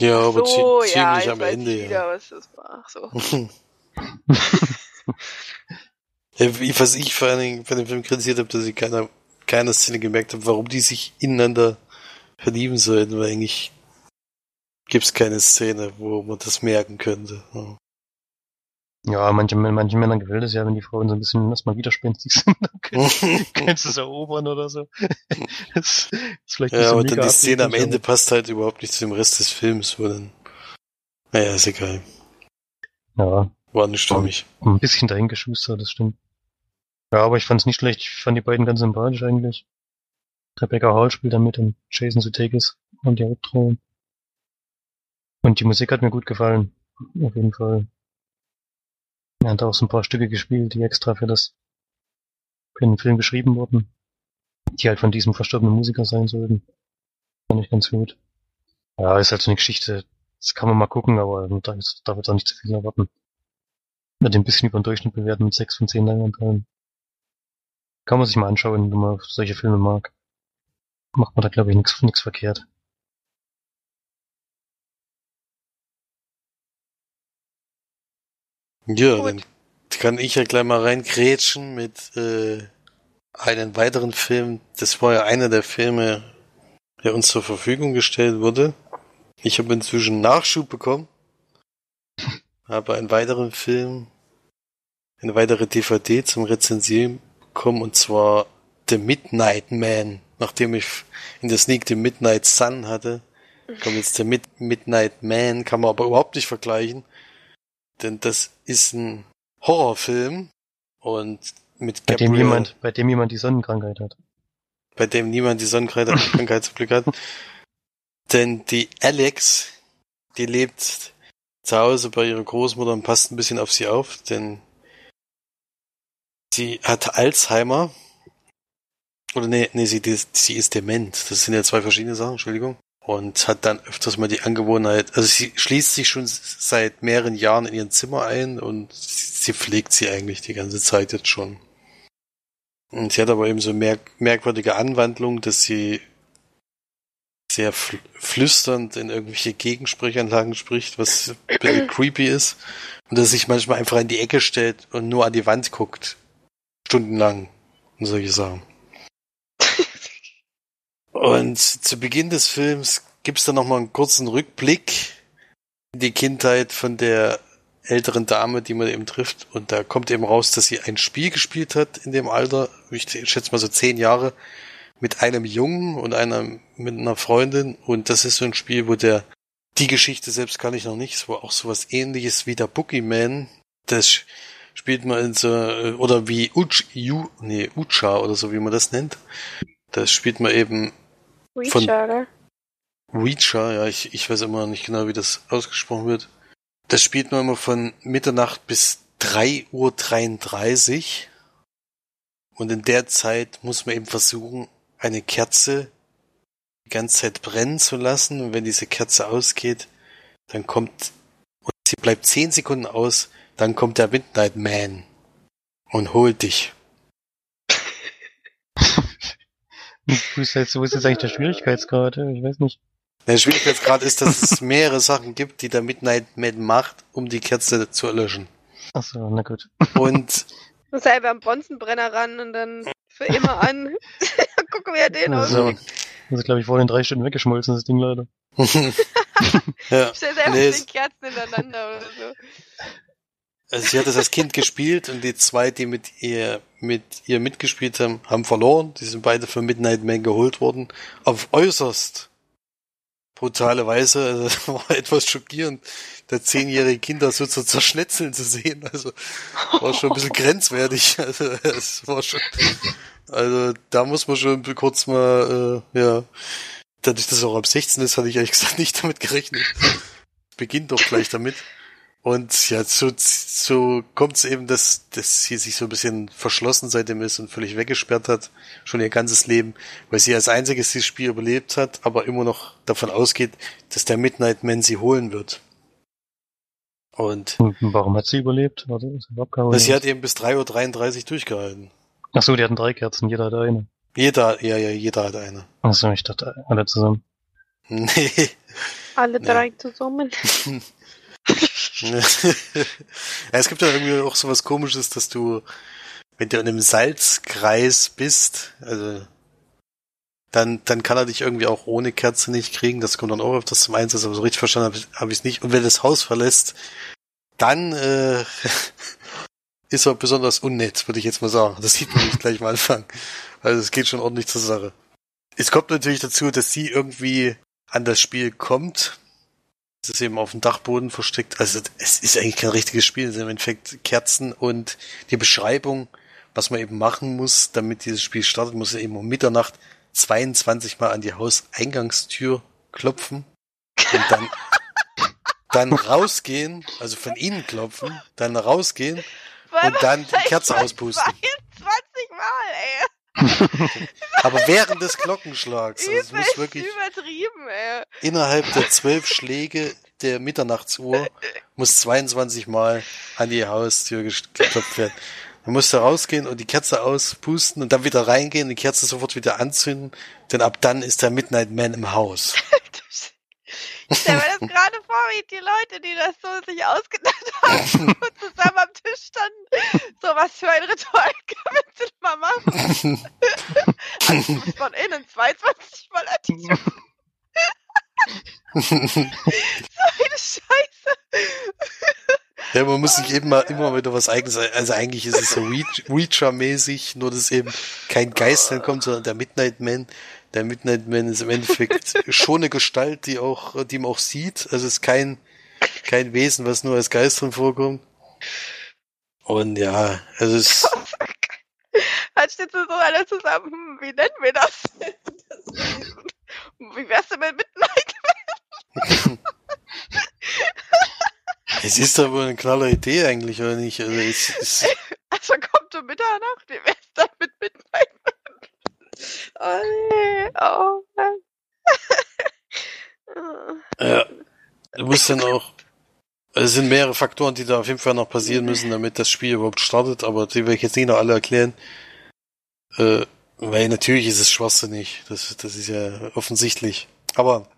Ja, aber so, zie ja, ziemlich jetzt am weiß Ende, ich ja. wieder, was das war. Ach so. <laughs> <laughs> Ja, Was ich vor allen Dingen bei dem Film kritisiert habe, dass ich keiner, keiner Szene gemerkt habe, warum die sich ineinander verlieben sollten, weil eigentlich gibt's keine Szene, wo man das merken könnte. Ja. Ja, manche, manchen Männern gefällt es ja, wenn die Frauen so ein bisschen erstmal widerspenstig <laughs> sind, dann können, <laughs> können sie es erobern oder so. <laughs> Das ist vielleicht ja, aber dann die Szene am Ende passt halt überhaupt nicht zu dem Rest des Films, wo dann, naja, ist egal. Ja, War nicht mich. ein bisschen dahin geschustert, das stimmt. Ja, aber ich fand's nicht schlecht. Ich fand die beiden ganz sympathisch eigentlich. Rebecca Hall spielt da mit und Jason Sudeikis und die Hauptrollen. Und die Musik hat mir gut gefallen. Auf jeden Fall. Er hat auch so ein paar Stücke gespielt, die extra für das, für den Film geschrieben wurden. Die halt von diesem verstorbenen Musiker sein sollten. Fand ich ganz gut. Ja, ist halt so eine Geschichte. Das kann man mal gucken, aber da, da wird auch nicht zu viel erwarten. Wird ein bisschen über den Durchschnitt bewerten mit 6 von 10 Leinwandperlen. Kann man sich mal anschauen, wenn man solche Filme mag. Macht man da, glaube ich, nichts verkehrt. Ja, Gut. dann kann ich ja gleich mal reingrätschen mit äh, einem weiteren Film. Das war ja einer der Filme, der uns zur Verfügung gestellt wurde. Ich habe inzwischen Nachschub bekommen. Habe einen weiteren Film, eine weitere DVD zum Rezensieren bekommen und zwar The Midnight Man. Nachdem ich in der Sneak The Midnight Sun hatte, kommt jetzt der Mid Midnight Man, kann man aber überhaupt nicht vergleichen. Denn das ist ein Horrorfilm und mit Bei dem jemand, bei dem jemand die Sonnenkrankheit hat. bei dem niemand die Sonnenkrankheit zum Glück hat. Denn die Alex, die lebt zu Hause bei ihrer Großmutter und passt ein bisschen auf sie auf, denn sie hat Alzheimer. Oder nee, nee, sie, sie ist dement. Das sind ja zwei verschiedene Sachen, Entschuldigung. und hat dann öfters mal die Angewohnheit, also sie schließt sich schon seit mehreren Jahren in ihren Zimmer ein und sie pflegt sie eigentlich die ganze Zeit jetzt schon. Und sie hat aber eben so merk merkwürdige Anwandlung, dass sie sehr fl flüsternd in irgendwelche Gegensprechanlagen spricht, was ein bisschen creepy ist. Und dass sich manchmal einfach in die Ecke stellt und nur an die Wand guckt. Stundenlang. Und solche Sachen. <laughs> Und zu Beginn des Films gibt's dann nochmal einen kurzen Rückblick in die Kindheit von der älteren Dame, die man eben trifft. Und da kommt eben raus, dass sie ein Spiel gespielt hat in dem Alter, ich schätze mal so zehn Jahre, mit einem Jungen und einer mit einer Freundin. Und das ist so ein Spiel, wo der die Geschichte selbst kann ich noch nicht. Es war auch sowas ähnliches wie der Boogeyman. Das spielt man in so, oder wie Uch, Ju, nee, Ucha oder so, wie man das nennt. Das spielt man eben von Reacher, Reacher, ja, ich, ich weiß immer nicht genau, wie das ausgesprochen wird. Das spielt man immer von Mitternacht bis 3.33 Uhr. Und in der Zeit muss man eben versuchen, eine Kerze die ganze Zeit brennen zu lassen. Und wenn diese Kerze ausgeht, dann kommt, und sie bleibt 10 Sekunden aus, dann kommt der Midnight Man und holt dich. Wo ist jetzt, wo ist jetzt eigentlich der Schwierigkeitsgrad? Ich weiß nicht. Der Schwierigkeitsgrad ist, dass es mehrere Sachen gibt, die der Midnight Man macht, um die Kerze zu erlöschen. Ach so, na gut. Und Muss selber am Bronzenbrenner ran und dann für immer an. <laughs> Gucken, wie er den Also, aussieht. das ist, glaube ich, vor den drei Stunden weggeschmolzen, das Ding leider. <laughs> ja, Stell selber Nee, zehn Kerzen hintereinander oder so. also sie hat das als Kind gespielt und die zwei, die mit ihr mit ihr mitgespielt haben, haben verloren. Die sind beide von Midnight Man geholt worden. Auf äußerst brutale Weise. Also <laughs> das war etwas schockierend, da zehnjährige Kinder so zu zerschnetzeln zu sehen. Also war schon ein bisschen grenzwertig. <laughs> Also es war schon. Also da muss man schon kurz mal, äh, ja. Dadurch, dass es auch ab 16 ist, hatte ich ehrlich gesagt <laughs> nicht damit gerechnet. Beginnt doch gleich damit. Und ja, so, so kommt es eben, dass, dass sie sich so ein bisschen verschlossen seitdem ist und völlig weggesperrt hat, schon ihr ganzes Leben, weil sie als einziges dieses Spiel überlebt hat, aber immer noch davon ausgeht, dass der Midnight Man sie holen wird. Und Und warum hat sie überlebt? Abgehauen? sie hat eben bis 3.33 Uhr durchgehalten. Ach so, die hatten drei Kerzen, jeder hat eine. Jeder, ja, ja, jeder hat eine. Ach so, ich dachte, alle zusammen. Nee. Alle Nee. drei zusammen. <laughs> ja, es gibt ja irgendwie auch sowas komisches, dass du, wenn du in einem Salzkreis bist, also dann, dann kann er dich irgendwie auch ohne Kerze nicht kriegen. Das kommt dann auch öfters zum Einsatz, aber so richtig verstanden habe ich hab ich's nicht. Und wenn er das Haus verlässt, dann äh, <laughs> ist er besonders unnett, würde ich jetzt mal sagen. Das sieht man nicht gleich am Anfang. Also es geht schon ordentlich zur Sache. Es kommt natürlich dazu, dass sie irgendwie an das Spiel kommt. Es ist eben auf dem Dachboden versteckt. Also es ist eigentlich kein richtiges Spiel. Es sind im Endeffekt Kerzen und die Beschreibung, was man eben machen muss, damit dieses Spiel startet, muss er eben um Mitternacht 22 Mal an die Hauseingangstür klopfen und dann, dann rausgehen, also von innen klopfen, dann rausgehen und dann die Kerze auspusten. 22 Mal, ey. <laughs> Aber während des Glockenschlags. Also es muss wirklich übertrieben, ey. innerhalb der zwölf Schläge der Mitternachtsuhr muss 22 Mal an die Haustür geklopft werden. Dann musst du rausgehen und die Kerze auspusten und dann wieder reingehen, die Kerze sofort wieder anzünden, denn ab dann ist der Midnight Man im Haus. <laughs> Stell mir das gerade vor, wie die Leute, die das so sich ausgedacht haben <laughs> und zusammen am Tisch standen. So was für ein Ritual <laughs> können wir denn mal machen? <laughs> Also von innen 22 Mal Tür. So eine Scheiße. Ja, man muss sich eben mal immer wieder was eigenes, also eigentlich ist es so Reach- Reacher-mäßig, nur dass eben kein Geist dann kommt, sondern der Midnight Man. Der Midnight Man ist im Endeffekt schon eine Gestalt, die auch, die man auch sieht. Also es ist kein, kein Wesen, was nur als Geist drin vorkommt. Und ja, also es, <laughs> Dann steht so alle zusammen, hm, wie nennen wir das? <laughs> wie wär's denn mit Midnight? <laughs> es ist aber eine knaller Idee eigentlich, oder nicht? Also es, es, Also kommt um Mitternacht, wie wär's dann mit Midnight? Oh nee, oh Mann. du musst dann auch, also es sind mehrere Faktoren, die da auf jeden Fall noch passieren müssen, damit das Spiel überhaupt startet, aber die will ich jetzt nicht noch alle erklären. Äh, weil natürlich ist es schwachsinnig. Das, das ist ja offensichtlich. Aber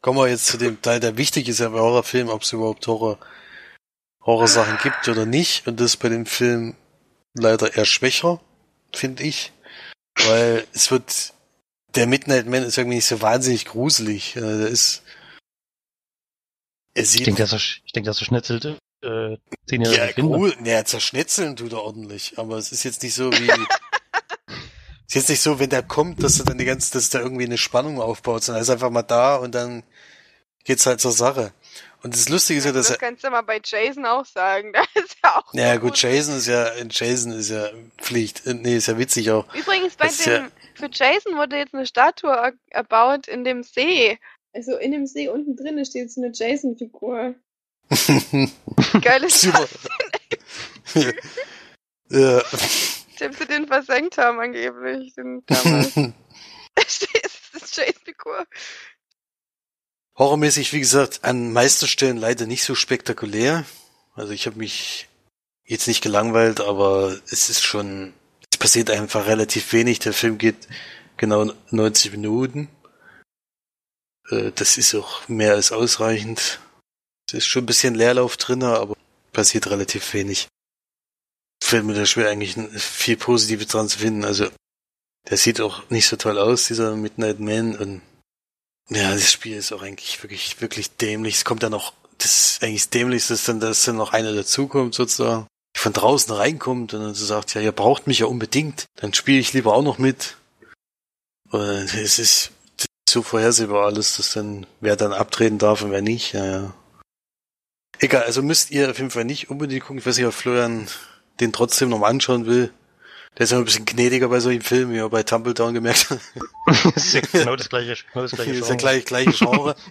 kommen wir jetzt zu dem Teil, der wichtig ist ja bei Horrorfilmen, ob es überhaupt Horror, Horrorsachen gibt oder nicht. Und das bei dem Film leider eher schwächer, finde ich. Weil es wird, der Midnight Man ist irgendwie nicht so wahnsinnig gruselig. Äh, der ist, er sieht, Ich denke, dass er, ich denke, dass er schnetzelt, äh, zehnjährige ja, Kinder. cool. Ja, zerschnetzeln tut er ordentlich. Aber es ist jetzt nicht so wie, <laughs> ist jetzt nicht so, wenn der kommt, dass er dann die ganze, dass da irgendwie eine Spannung aufbaut, sondern er ist einfach mal da und dann geht's halt zur Sache. Und das Lustige ist ja, dass das er, kannst du mal bei Jason auch sagen. <laughs> Da ist ja auch. ja so gut, Jason ist ja, Jason ist ja Pflicht. Äh, Nee, ist ja witzig auch. Übrigens, bei Das dem, für Jason wurde jetzt eine Statue er- erbaut in dem See. Also in dem See unten drin steht so eine Jason-Figur. Geiles Super. ja. Dem sie den versenkt haben angeblich. Den damals. <laughs> <laughs> das ist Jason-Figur. Horrormäßig, wie gesagt, an meisten Stellen leider nicht so spektakulär. Also ich habe mich jetzt nicht gelangweilt, aber es ist schon, es passiert einfach relativ wenig. Der Film geht genau 90 Minuten. Äh, Das ist auch mehr als ausreichend. Es ist schon ein bisschen Leerlauf drinne, aber passiert relativ wenig. Fällt mir da schwer eigentlich viel Positives dran zu finden. Also der sieht auch nicht so toll aus, dieser Midnight Man und ja, das Spiel ist auch eigentlich wirklich, wirklich dämlich. Es kommt dann noch, das ist eigentlich das Dämlichste, dann, dass dann noch einer dazukommt, sozusagen, von draußen reinkommt und dann so sagt, ja, ihr braucht mich ja unbedingt, dann spiele ich lieber auch noch mit. Und es ist so vorhersehbar alles, dass dann, wer dann abtreten darf und wer nicht, ja, ja. Egal, also müsst ihr auf jeden Fall nicht unbedingt gucken. Ich weiß nicht, ob Florian den trotzdem noch mal anschauen will. Der ist ja ein bisschen gnädiger bei solchen Filmen, wie er bei Tumbledown gemerkt hat. das <laughs> ist ja genau das gleiche, genau das gleiche Das <laughs> ist ja Genre. gleich, gleiche Genre. <laughs>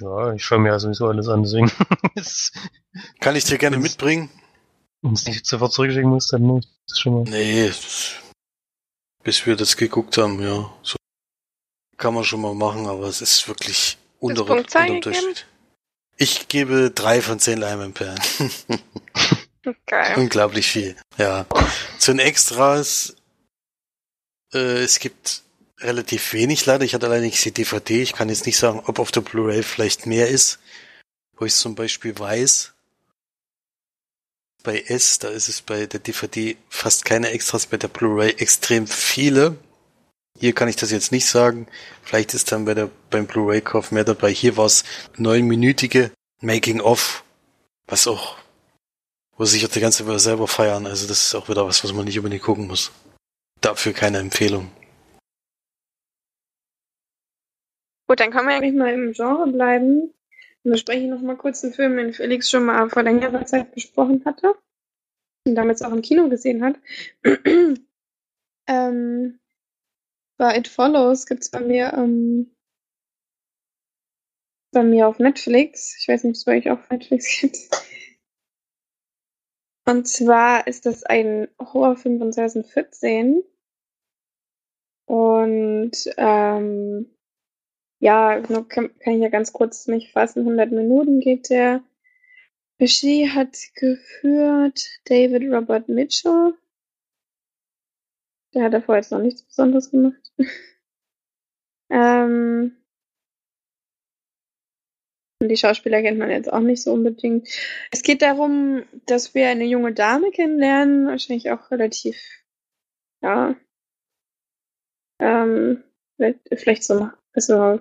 Ja, ich schaue mir ja sowieso alles an, deswegen. Kann ich dir gerne Wenn's- mitbringen? Wenn es nicht sofort zurückschicken muss, dann nicht. Das ist schon mal. Nee, das, bis wir das geguckt haben, ja. So kann man schon mal machen, aber es ist wirklich unter, unterm Durchschnitt. Ich gebe drei von zehn Leimenperlen. Geil. <laughs> Unglaublich viel. Ja. Zu den Extras, äh, es gibt relativ wenig leider. Ich hatte allerdings die DVD. Ich kann jetzt nicht sagen, ob auf der Blu-ray vielleicht mehr ist. Wo ich zum Beispiel weiß, bei S, da ist es bei der DVD fast keine Extras, bei der Blu-ray extrem viele. Hier kann ich das jetzt nicht sagen. Vielleicht ist dann bei der, beim Blu-ray-Kauf mehr dabei. Hier war es neunminütige Making-of, was auch wo sich auch die ganze Welt selber feiern. Also das ist auch wieder was, was man nicht unbedingt gucken muss. Dafür keine Empfehlung. Gut, dann können wir ja Wenn ich mal im Genre bleiben, dann bespreche ich noch mal kurz einen Film, den Felix schon mal vor längerer Zeit besprochen hatte und damals auch im Kino gesehen hat. <clears throat> ähm, bei It Follows gibt's bei mir ähm, bei mir auf Netflix. Ich weiß nicht, ob es bei euch auf Netflix <laughs> gibt. Und zwar ist das ein Horrorfilm von 2014. Und ähm, ja, kann, kann ich ja ganz kurz mich fassen. 100 Minuten geht der. Regie hat geführt David Robert Mitchell. Der hat davor jetzt noch nichts Besonderes gemacht. <laughs> ähm, und die Schauspieler kennt man jetzt auch nicht so unbedingt. Es geht darum, dass wir eine junge Dame kennenlernen, wahrscheinlich auch relativ, ja, ähm, vielleicht, so, also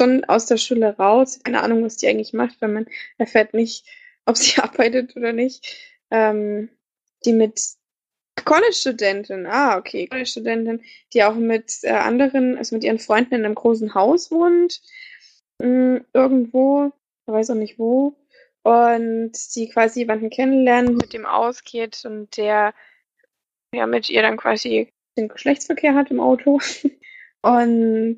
schon aus der Schule raus. Keine Ahnung, was die eigentlich macht, weil man erfährt nicht, ob sie <laughs> arbeitet oder nicht. Ähm, die mit College-Studentin, ah, okay, College-Studentin, die auch mit äh, anderen, also mit ihren Freunden in einem großen Haus wohnt, mh, irgendwo, ich weiß auch nicht wo, und die quasi jemanden kennenlernen, mit dem ausgeht und der ja mit ihr dann quasi den Geschlechtsverkehr hat im Auto. <laughs> Und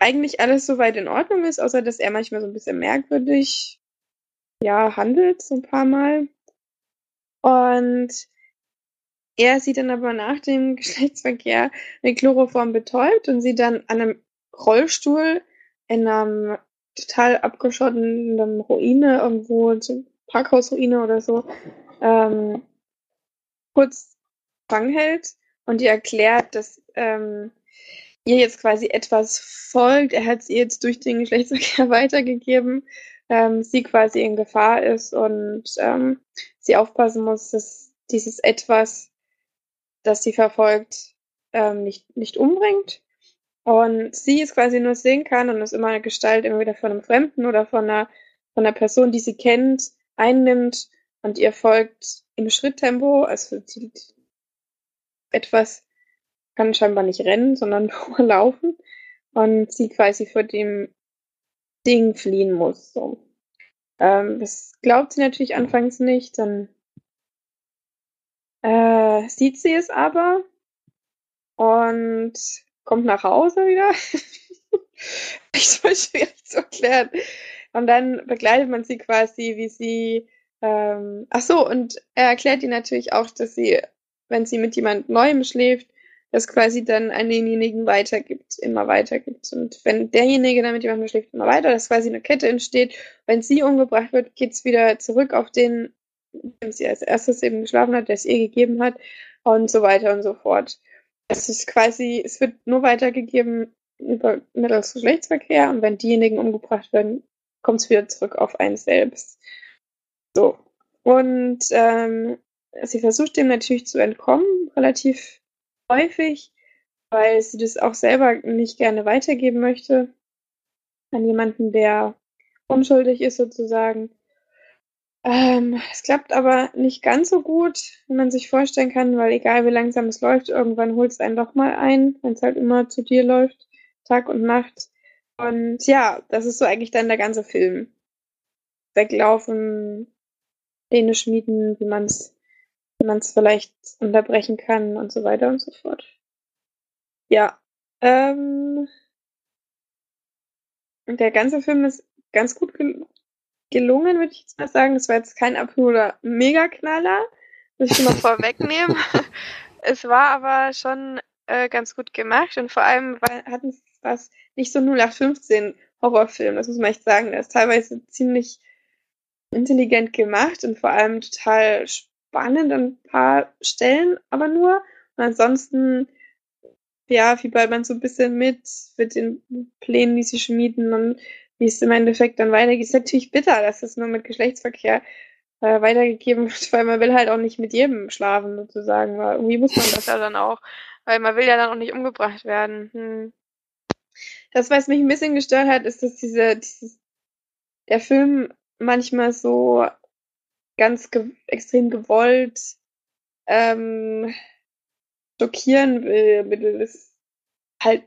eigentlich alles soweit in Ordnung ist, außer dass er manchmal so ein bisschen merkwürdig ja handelt, so ein paar Mal. Und er sie dann aber nach dem <laughs> Geschlechtsverkehr mit Chloroform betäubt und sie dann an einem Rollstuhl in einem total abgeschotteten Ruine, irgendwo, so Parkhausruine oder so, ähm, kurz Fang hält und ihr erklärt, dass ähm, ihr jetzt quasi etwas folgt. Er hat sie jetzt durch den Geschlechtsverkehr <laughs> weitergegeben, ähm, sie quasi in Gefahr ist und ähm, sie aufpassen muss, dass dieses etwas, das sie verfolgt, ähm, nicht, nicht umbringt. Und sie es quasi nur sehen kann und es immer eine Gestalt immer wieder von einem Fremden oder von einer, von einer Person, die sie kennt, einnimmt und ihr folgt im Schritttempo, also sie etwas kann scheinbar nicht rennen, sondern <laughs> nur laufen und sie quasi vor dem Ding fliehen muss. So. Ähm, das glaubt sie natürlich anfangs nicht, dann äh, sieht sie es aber und kommt nach Hause wieder. <laughs> ich soll schwierig zu erklären. Und dann begleitet man sie quasi, wie sie. Ähm, ach so, und er erklärt ihr natürlich auch, dass sie, wenn sie mit jemand Neuem schläft, das quasi dann an denjenigen weitergibt, immer weitergibt. Und wenn derjenige dann mit jemandem schläft, immer weiter, dass quasi eine Kette entsteht. Wenn sie umgebracht wird, geht's wieder zurück auf den, dem sie als erstes eben geschlafen hat, der es ihr gegeben hat und so weiter und so fort. Es ist quasi, es wird nur weitergegeben über mittels Geschlechtsverkehr und wenn diejenigen umgebracht werden, kommt es wieder zurück auf einen selbst. So. Und ähm, sie versucht dem natürlich zu entkommen, relativ häufig, weil sie das auch selber nicht gerne weitergeben möchte an jemanden, der unschuldig ist sozusagen. Ähm, es klappt aber nicht ganz so gut, wie man sich vorstellen kann, weil egal wie langsam es läuft, irgendwann holt es einen doch mal ein, wenn es halt immer zu dir läuft, Tag und Nacht. Und ja, das ist so eigentlich dann der ganze Film. Weglaufen, Pläne schmieden, wie man es man es vielleicht unterbrechen kann und so weiter und so fort. Ja. Ähm, der ganze Film ist ganz gut gel gelungen, würde ich jetzt mal sagen. Es war jetzt kein absoluter Mega-Knaller, muss ich schon mal <laughs> vorwegnehmen. <laughs> es war aber schon äh, ganz gut gemacht und vor allem hatten es was nicht so 0815 Horrorfilm, das muss man echt sagen. Der ist teilweise ziemlich intelligent gemacht und vor allem total spannend an ein paar Stellen, aber nur. Und ansonsten, ja, fiebert man so ein bisschen mit, mit den Plänen, die sie schmieden und wie es im Endeffekt dann weitergeht. Ist natürlich bitter, dass es nur mit Geschlechtsverkehr äh, weitergegeben wird, <laughs> weil man will halt auch nicht mit jedem schlafen, sozusagen. Weil irgendwie muss man das ja dann auch, weil man will ja dann auch nicht umgebracht werden. Hm. Das, was mich ein bisschen gestört hat, ist, dass diese, dieses, der Film manchmal so ganz ge extrem gewollt ähm, schockieren will, mittels halt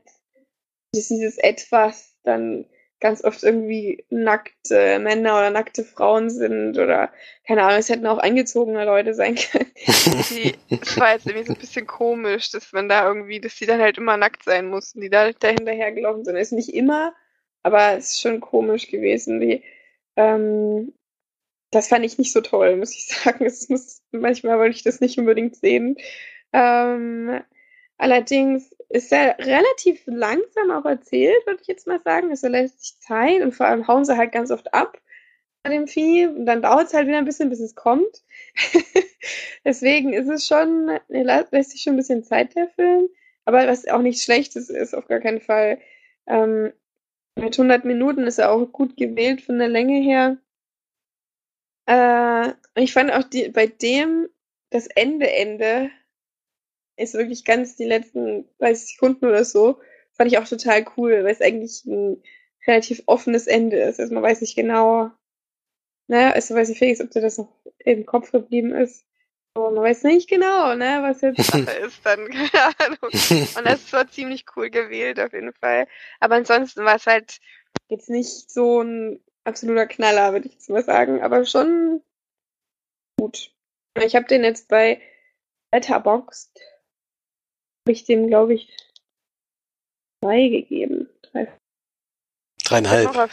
dieses etwas dann ganz oft irgendwie nackte Männer oder nackte Frauen sind oder keine Ahnung, es hätten auch eingezogene Leute sein können. <laughs> die, das war jetzt irgendwie so ein bisschen komisch, dass man da irgendwie, dass die dann halt immer nackt sein mussten, die da, da hinterhergelaufen sind. ist nicht immer, aber es ist schon komisch gewesen, wie ähm, das fand ich nicht so toll, muss ich <laughs> sagen. Es muss, manchmal wollte ich das nicht unbedingt sehen. Ähm, allerdings ist er relativ langsam auch erzählt, würde ich jetzt mal sagen. Es lässt sich Zeit und vor allem hauen sie halt ganz oft ab bei dem Vieh und dann dauert es halt wieder ein bisschen, bis es kommt. <laughs> Deswegen ist es schon, lässt sich schon ein bisschen Zeit der Film. Aber was auch nicht schlecht ist, ist auf gar keinen Fall. Ähm, mit 100 Minuten ist er auch gut gewählt von der Länge her. Äh, ich fand auch die, bei dem das Ende Ende ist wirklich ganz die letzten 30 Sekunden oder so, fand ich auch total cool, weil es eigentlich ein relativ offenes Ende ist. Also man weiß nicht genau, ne, also weiß ich Felix, ob dir das noch im Kopf geblieben ist. Aber man weiß nicht genau, ne, was jetzt <laughs> Sache ist dann, <laughs> keine Ahnung. Und das war ziemlich cool gewählt auf jeden Fall. Aber ansonsten war es halt jetzt nicht so ein absoluter Knaller, würde ich jetzt mal sagen. Aber schon gut. Ich habe den jetzt bei Letterboxd, habe ich dem, glaube ich, drei gegeben. Drei. Dreieinhalb.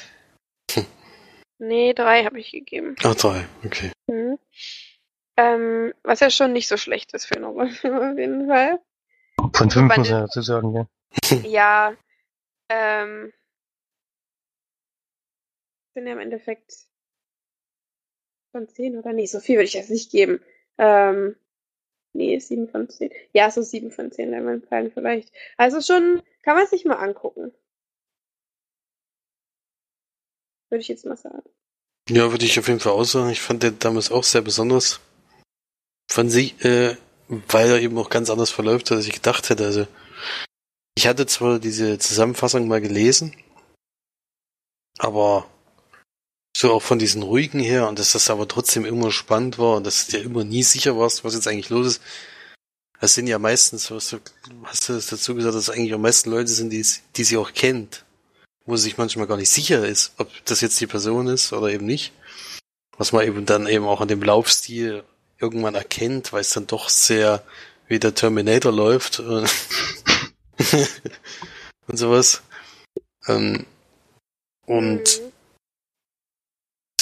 Nee, drei habe ich gegeben. Ach, drei, okay. Mhm. Ähm, was ja schon nicht so schlecht ist für einen Horrorfilm <laughs> auf jeden Fall. Von fünf muss er dazu sagen, ja. ja, ähm, sind ja im Endeffekt von 10 oder nee, so viel würde ich jetzt nicht geben. Ähm, nee, 7 von 10. Ja, so 7 von 10 Leinwandperlen vielleicht. Also schon, kann man sich mal angucken. Würde ich jetzt mal sagen. Ja, würde ich auf jeden Fall auch sagen. Ich fand den damals auch sehr besonders. Von sich, äh, weil er eben auch ganz anders verläuft, als ich gedacht hätte. Also, ich hatte zwar diese Zusammenfassung mal gelesen, aber so auch von diesen ruhigen her und dass das aber trotzdem immer spannend war und dass du dir immer nie sicher warst, was jetzt eigentlich los ist. Das sind ja meistens, was du, hast du dazu gesagt, dass eigentlich am meisten Leute sind, die, die sie auch kennt, wo sie sich manchmal gar nicht sicher ist, ob das jetzt die Person ist oder eben nicht. Was man eben dann eben auch an dem Laufstil irgendwann erkennt, weil es dann doch sehr wie der Terminator läuft und, <laughs> und sowas. Ähm, und Mhm.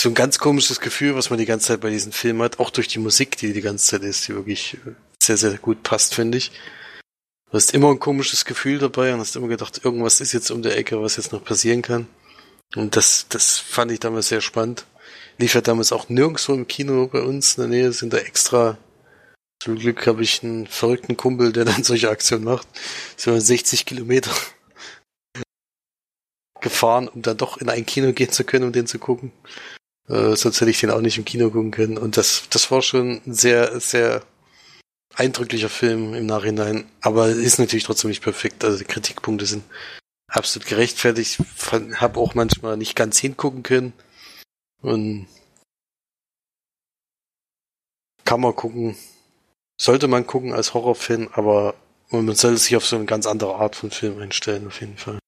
So ein ganz komisches Gefühl, was man die ganze Zeit bei diesem Film hat, auch durch die Musik, die die ganze Zeit ist, die wirklich äh, sehr, sehr gut passt, finde ich. Du hast immer ein komisches Gefühl dabei und hast immer gedacht, irgendwas ist jetzt um der Ecke, was jetzt noch passieren kann. Und das, das fand ich damals sehr spannend. Lief ja damals auch nirgendwo im Kino bei uns in der Nähe, sind da extra. Zum Glück habe ich einen verrückten Kumpel, der <laughs> dann solche Aktionen macht. So 60 Kilometer <laughs> gefahren, um dann doch in ein Kino gehen zu können, um den zu gucken. Äh, sonst hätte ich den auch nicht im Kino gucken können. Und das, das war schon ein sehr, sehr eindrücklicher Film im Nachhinein. Aber ist natürlich trotzdem nicht perfekt. Also die Kritikpunkte sind absolut gerechtfertigt. Habe auch manchmal nicht ganz hingucken können. Und kann man gucken. Sollte man gucken als Horrorfilm, aber man sollte sich auf so eine ganz andere Art von Film einstellen, auf jeden Fall.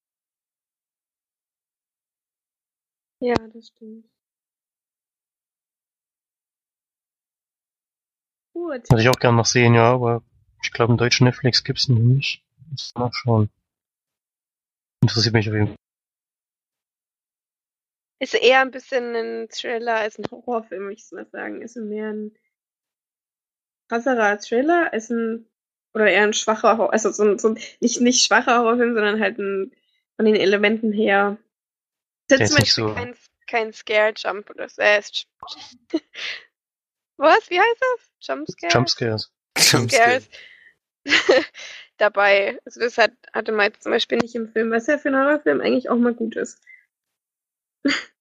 Ja, das stimmt. Gut. Würde ich auch gerne noch sehen, ja, aber ich glaube, im deutschen Netflix gibt's ihn noch nicht. Muss mal nachschauen. Interessiert mich auf jeden Fall. Ist eher ein bisschen ein Thriller als ein Horrorfilm, würde ich mal sagen. Ist mehr ein krasserer Thriller als ein oder eher ein schwacher Horror, also so ein, so ein nicht, nicht schwacher Horrorfilm, sondern halt ein von den Elementen her. Ist jetzt ist zum nicht Beispiel so- kein, kein Scare Jump oder so. Äh, ist- <laughs> <laughs> Was? Wie heißt das? Jumpscare? Jumpscares. Jumpscares <laughs> dabei. Also das hat, hatte man jetzt zum Beispiel nicht im Film, was ja für einen Horrorfilm eigentlich auch mal gut ist. <laughs>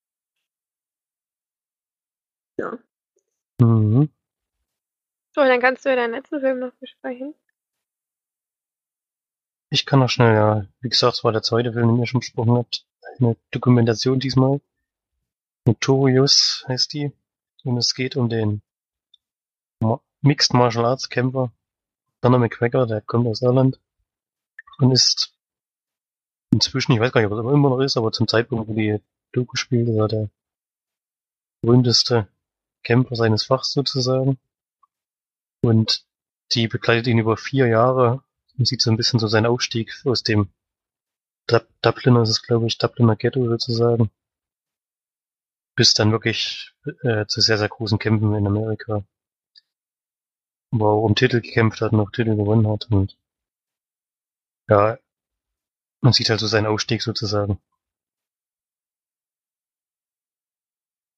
ja. Mhm. So, dann kannst du ja deinen letzten Film noch besprechen. Ich kann noch schnell, ja. Wie gesagt, es war der zweite Film, den ihr schon besprochen habt. Eine Dokumentation diesmal. Notorious heißt die. Und es geht um den Mixed Martial Arts Kämpfer Conor McGregor, der kommt aus Irland und ist inzwischen, ich weiß gar nicht, ob er immer noch ist, aber zum Zeitpunkt, wo die Doku spielt, ist er der berühmteste Kämpfer seines Fachs sozusagen. Und die begleitet ihn über vier Jahre und sieht so ein bisschen so seinen Aufstieg aus dem Dub Dubliner, ist es glaube ich, Dubliner Ghetto sozusagen, bis dann wirklich äh, zu sehr, sehr großen Kämpfen in Amerika, wo er um Titel gekämpft hat und auch Titel gewonnen hat und ja, man sieht halt so seinen Aufstieg sozusagen.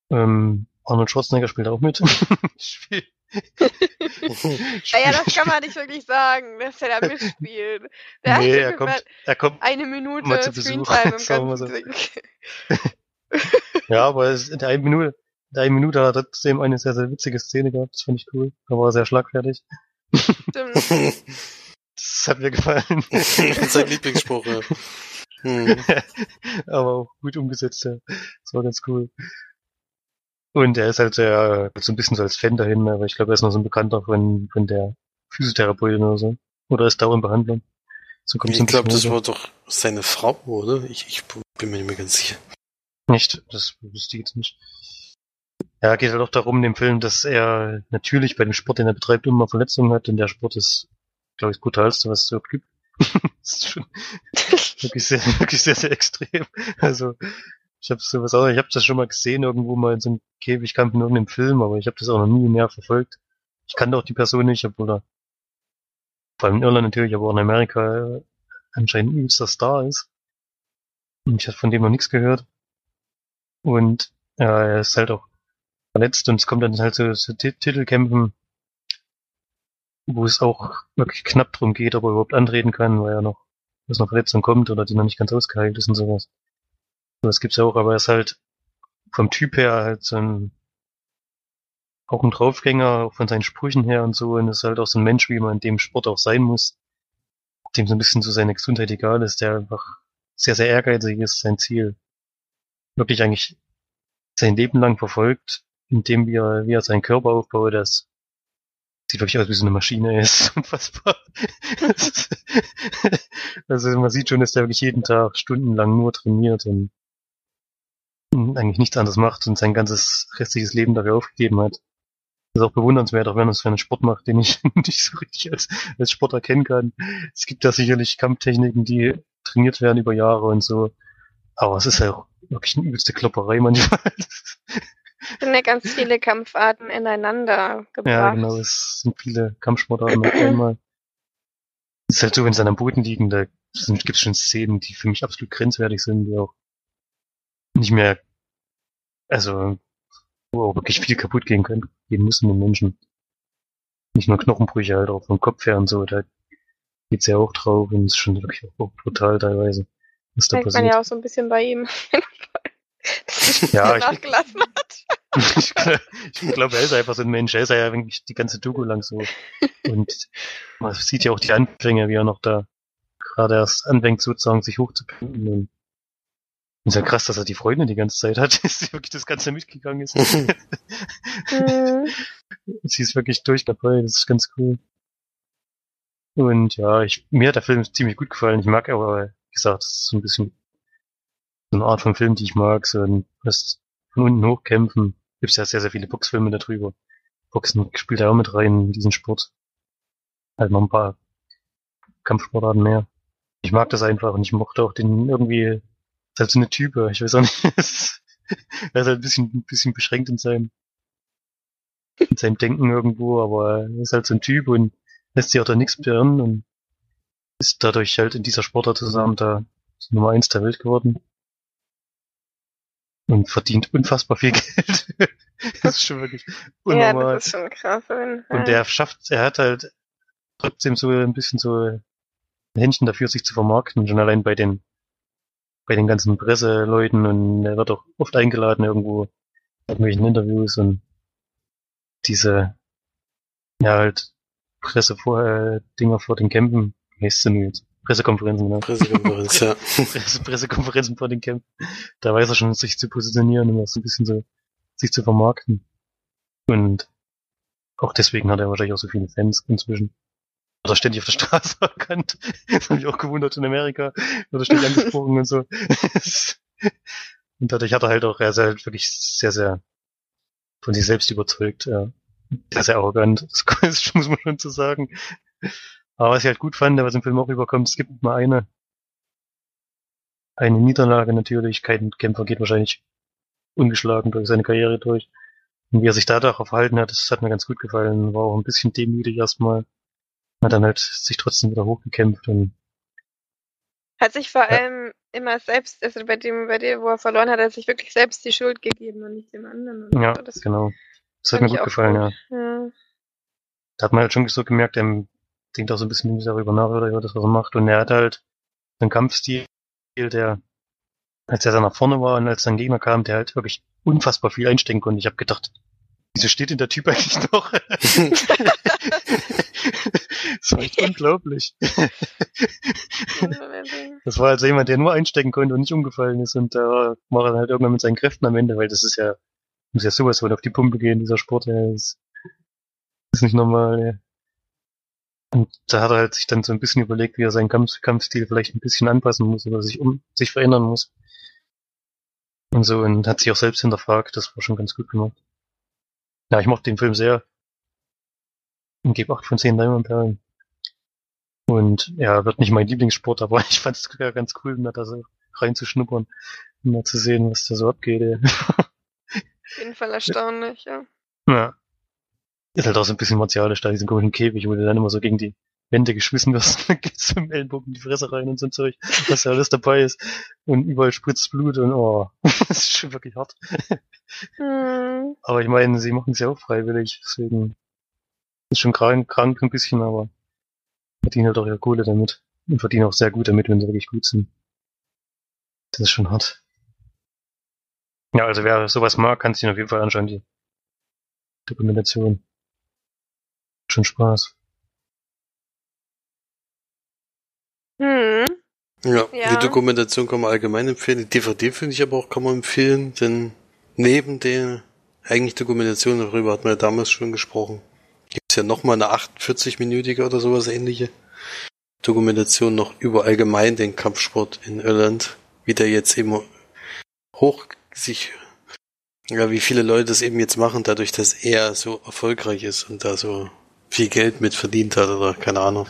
Ähm, Arnold Schwarzenegger spielt auch mit. <laughs> Spiel- <laughs> Naja, das kann man nicht wirklich sagen, dass er da mitspielt. Der nee, er kommt, er kommt, eine Minute mal zu Besuch, Screentime im <laughs> sagen wir ganzen so. Ja, aber es, in der einen Minute, in der einen Minute hat er trotzdem eine sehr, sehr witzige Szene gehabt, das fand ich cool. Da war er sehr schlagfertig. Stimmt. <laughs> Das hat mir gefallen. <laughs> Sein Lieblingsspruch, ja. Hm. <laughs> aber auch gut umgesetzt, ja. Das war ganz cool. Und er ist halt sehr, so ein bisschen so als Fan dahin, aber ich glaube, er ist noch so ein Bekannter von, von der Physiotherapeutin oder so. Oder ist dauernd in Behandlung. So kommt Ich glaube, das war doch seine Frau, oder? Ich, ich bin mir nicht mehr ganz sicher. Nicht, das wüsste ich jetzt nicht. Ja, geht halt auch darum in dem Film, dass er natürlich bei dem Sport, den er betreibt, immer Verletzungen hat und der Sport ist, glaube ich, das brutalste, was es so gibt. <laughs> das ist schon <laughs> wirklich sehr, wirklich sehr, sehr extrem. Also, ich habe sowas auch, ich habe das schon mal gesehen, irgendwo mal in so einem Käfigkampf in irgendeinem Film, aber ich habe das auch noch nie mehr verfolgt. Ich kannte auch die Person nicht, obwohl er vor allem in Irland natürlich, aber auch in Amerika äh, anscheinend ein übelster Star ist. Und ich habe von dem noch nichts gehört. Und äh, er ist halt auch verletzt und es kommt dann halt so, so Titelkämpfen, wo es auch wirklich knapp drum geht, ob er überhaupt antreten kann, weil er noch aus einer Verletzung kommt oder die noch nicht ganz ausgeheilt ist und sowas. So, das gibt's ja auch, aber er ist halt vom Typ her halt so ein auch ein Draufgänger, auch von seinen Sprüchen her und so, und ist halt auch so ein Mensch, wie man in dem Sport auch sein muss, dem so ein bisschen so seine Gesundheit egal ist, der einfach sehr, sehr ehrgeizig ist, sein Ziel wirklich eigentlich sein Leben lang verfolgt, indem wie er, wie er seinen Körper aufbaut, das sieht wirklich aus wie so eine Maschine <laughs> ist. Unfassbar. also man sieht schon, dass der wirklich jeden Tag stundenlang nur trainiert und eigentlich nichts anderes macht und sein ganzes restliches Leben dafür aufgegeben hat. Das ist auch bewundernswert, auch wenn er es für einen Sport macht, den ich <laughs> nicht so richtig als, als Sport erkennen kann. Es gibt da sicherlich Kampftechniken, die trainiert werden über Jahre und so. Aber es ist ja auch wirklich eine übelste Klopperei manchmal. Sind <laughs> ja ganz viele Kampfarten ineinander gebracht. Ja, genau, es sind viele Kampfsportarten auf einmal. Es ist halt so, wenn sie dann am Boden liegen, da gibt es schon Szenen, die für mich absolut grenzwertig sind, die auch nicht mehr, also, wo auch wirklich viel kaputt gehen können, gehen müssen den Menschen. Nicht nur Knochenbrüche halt auch vom Kopf her und so, da geht's ja auch drauf und es ist schon wirklich auch brutal teilweise, was da passiert. man ja auch so ein bisschen bei ihm. <laughs> ja, ich, nachgelassen hat. <laughs> ich, glaube, er ist einfach so ein Mensch. Er ist ja eigentlich die ganze Doku lang so. Und man sieht ja auch die Anfänge, wie er noch da gerade erst anfängt, sozusagen sich hochzupimpen. Und ist ja krass, dass er die Freundin die ganze Zeit hat, <laughs> dass wirklich das Ganze mitgegangen ist. Mhm. <laughs> Sie ist wirklich durch dabei, das ist ganz cool. Und ja, ich, mir hat der Film ziemlich gut gefallen. Ich mag aber, wie gesagt, das ist so ein bisschen so eine Art von Film, die ich mag, so ein was von unten hochkämpfen. Gibt's ja sehr, sehr viele Boxfilme darüber. Boxen spielt ja auch mit rein in diesen Sport. Halt noch ein paar Kampfsportarten mehr. Ich mag das einfach und ich mochte auch den irgendwie, ist halt so eine Type, ich weiß auch nicht. <laughs> er ist halt ein bisschen, ein bisschen beschränkt in seinem, in seinem Denken irgendwo, aber er ist halt so ein Typ und lässt sich auch da nichts beirren und ist dadurch halt in dieser Sportart zusammen da Nummer eins der Welt geworden und verdient unfassbar viel <laughs> Geld. das ist schon wirklich unnormal. Ja, das ist schon krass. Und er schafft, er hat halt trotzdem so ein bisschen so ein Händchen dafür, sich zu vermarkten, schon allein bei den bei den ganzen Presseleuten und er wird auch oft eingeladen irgendwo bei irgendwelchen Interviews und diese ja halt Presse vorher Dinger vor den Campen, heißt denn jetzt? Pressekonferenzen, genau. Pressekonferenz, ja. Presse, Pressekonferenzen vor den Camp. Da weiß er schon, sich zu positionieren und so ein bisschen so, sich zu vermarkten. Und auch deswegen hat er wahrscheinlich auch so viele Fans inzwischen. Oder ständig auf der Straße <laughs> erkannt. Das habe ich auch gewundert in Amerika. Oder ständig angesprochen und so. und dadurch hat er halt auch, er ist halt wirklich sehr, sehr von sich selbst überzeugt. Ja. Sehr, sehr arrogant. Das <laughs> muss man schon so sagen. Aber was ich halt gut fand, was im Film auch überkommt, es gibt mal eine, eine Niederlage natürlich. Kein Kämpfer geht wahrscheinlich ungeschlagen durch seine Karriere durch. Und wie er sich da darauf verhalten hat, das hat mir ganz gut gefallen. War auch ein bisschen demütig erstmal. Hat dann halt sich trotzdem wieder hochgekämpft und hat sich vor ja. allem immer selbst, also bei dem, bei dem, wo er verloren hat, hat er sich wirklich selbst die Schuld gegeben und nicht dem anderen. Ja, das genau. Das hat mir gut gefallen, gut. ja. ja. Da hat man halt schon so gemerkt, er denkt auch so ein bisschen darüber nach, oder über das, was er macht. Und er hat halt einen Kampfstil, der, als er dann nach vorne war und als dann Gegner kam, der halt wirklich unfassbar viel einstecken konnte. Ich habe gedacht, wieso steht denn der Typ eigentlich noch? <laughs> das war echt unglaublich. <laughs> das war also jemand, der nur einstecken konnte und nicht umgefallen ist und da war er halt irgendwann mit seinen Kräften am Ende, weil das ist ja, muss ja sowas von auf die Pumpe gehen, dieser Sport, der ist, ist nicht normal, ja. Und da hat er halt sich dann so ein bisschen überlegt, wie er seinen Kampf Kampfstil vielleicht ein bisschen anpassen muss oder sich um sich verändern muss. Und so und hat sich auch selbst hinterfragt, das war schon ganz gut gemacht. Ja, ich mochte den Film sehr. Und gebe 8 von 10 Diamondperlen. Und ja, wird nicht mein Lieblingssport, aber <laughs> ich fand es ganz cool, mal da so reinzuschnuppern und mal zu sehen, was da so abgeht. Ey. <laughs> Auf jeden Fall erstaunlich, ja. Ja. Ist halt auch so ein bisschen martialisch da, diesen komischen Käfig, wo der dann immer so gegen die, Wände geschmissen wirst, <laughs> dann geht's mit dem Ellenbogen in die Fresse rein und so ein Zeug, was ja alles dabei ist. Und überall spritzt Blut und oh, <laughs> das ist schon wirklich hart. Hm. Aber ich meine, sie machen es ja auch freiwillig, deswegen ist schon krank, krank ein bisschen, aber verdienen halt auch ihre Kohle damit. Und verdienen auch sehr gut damit, wenn sie wirklich gut sind. Das ist schon hart. Ja, also wer sowas mag, kann sich auf jeden Fall anschauen, die Dokumentation. Schon Spaß. Hm. Ja, Ja. die Dokumentation kann man allgemein empfehlen. Die DVD finde ich aber auch kann man empfehlen, denn neben der eigentlich Dokumentation, darüber hat man ja damals schon gesprochen, gibt's ja nochmal eine 48-minütige oder sowas ähnliche Dokumentation noch über allgemein den Kampfsport in Irland, wie der jetzt eben hoch sich, ja, wie viele Leute das eben jetzt machen, dadurch, dass er so erfolgreich ist und da so viel Geld mit verdient hat oder keine Ahnung.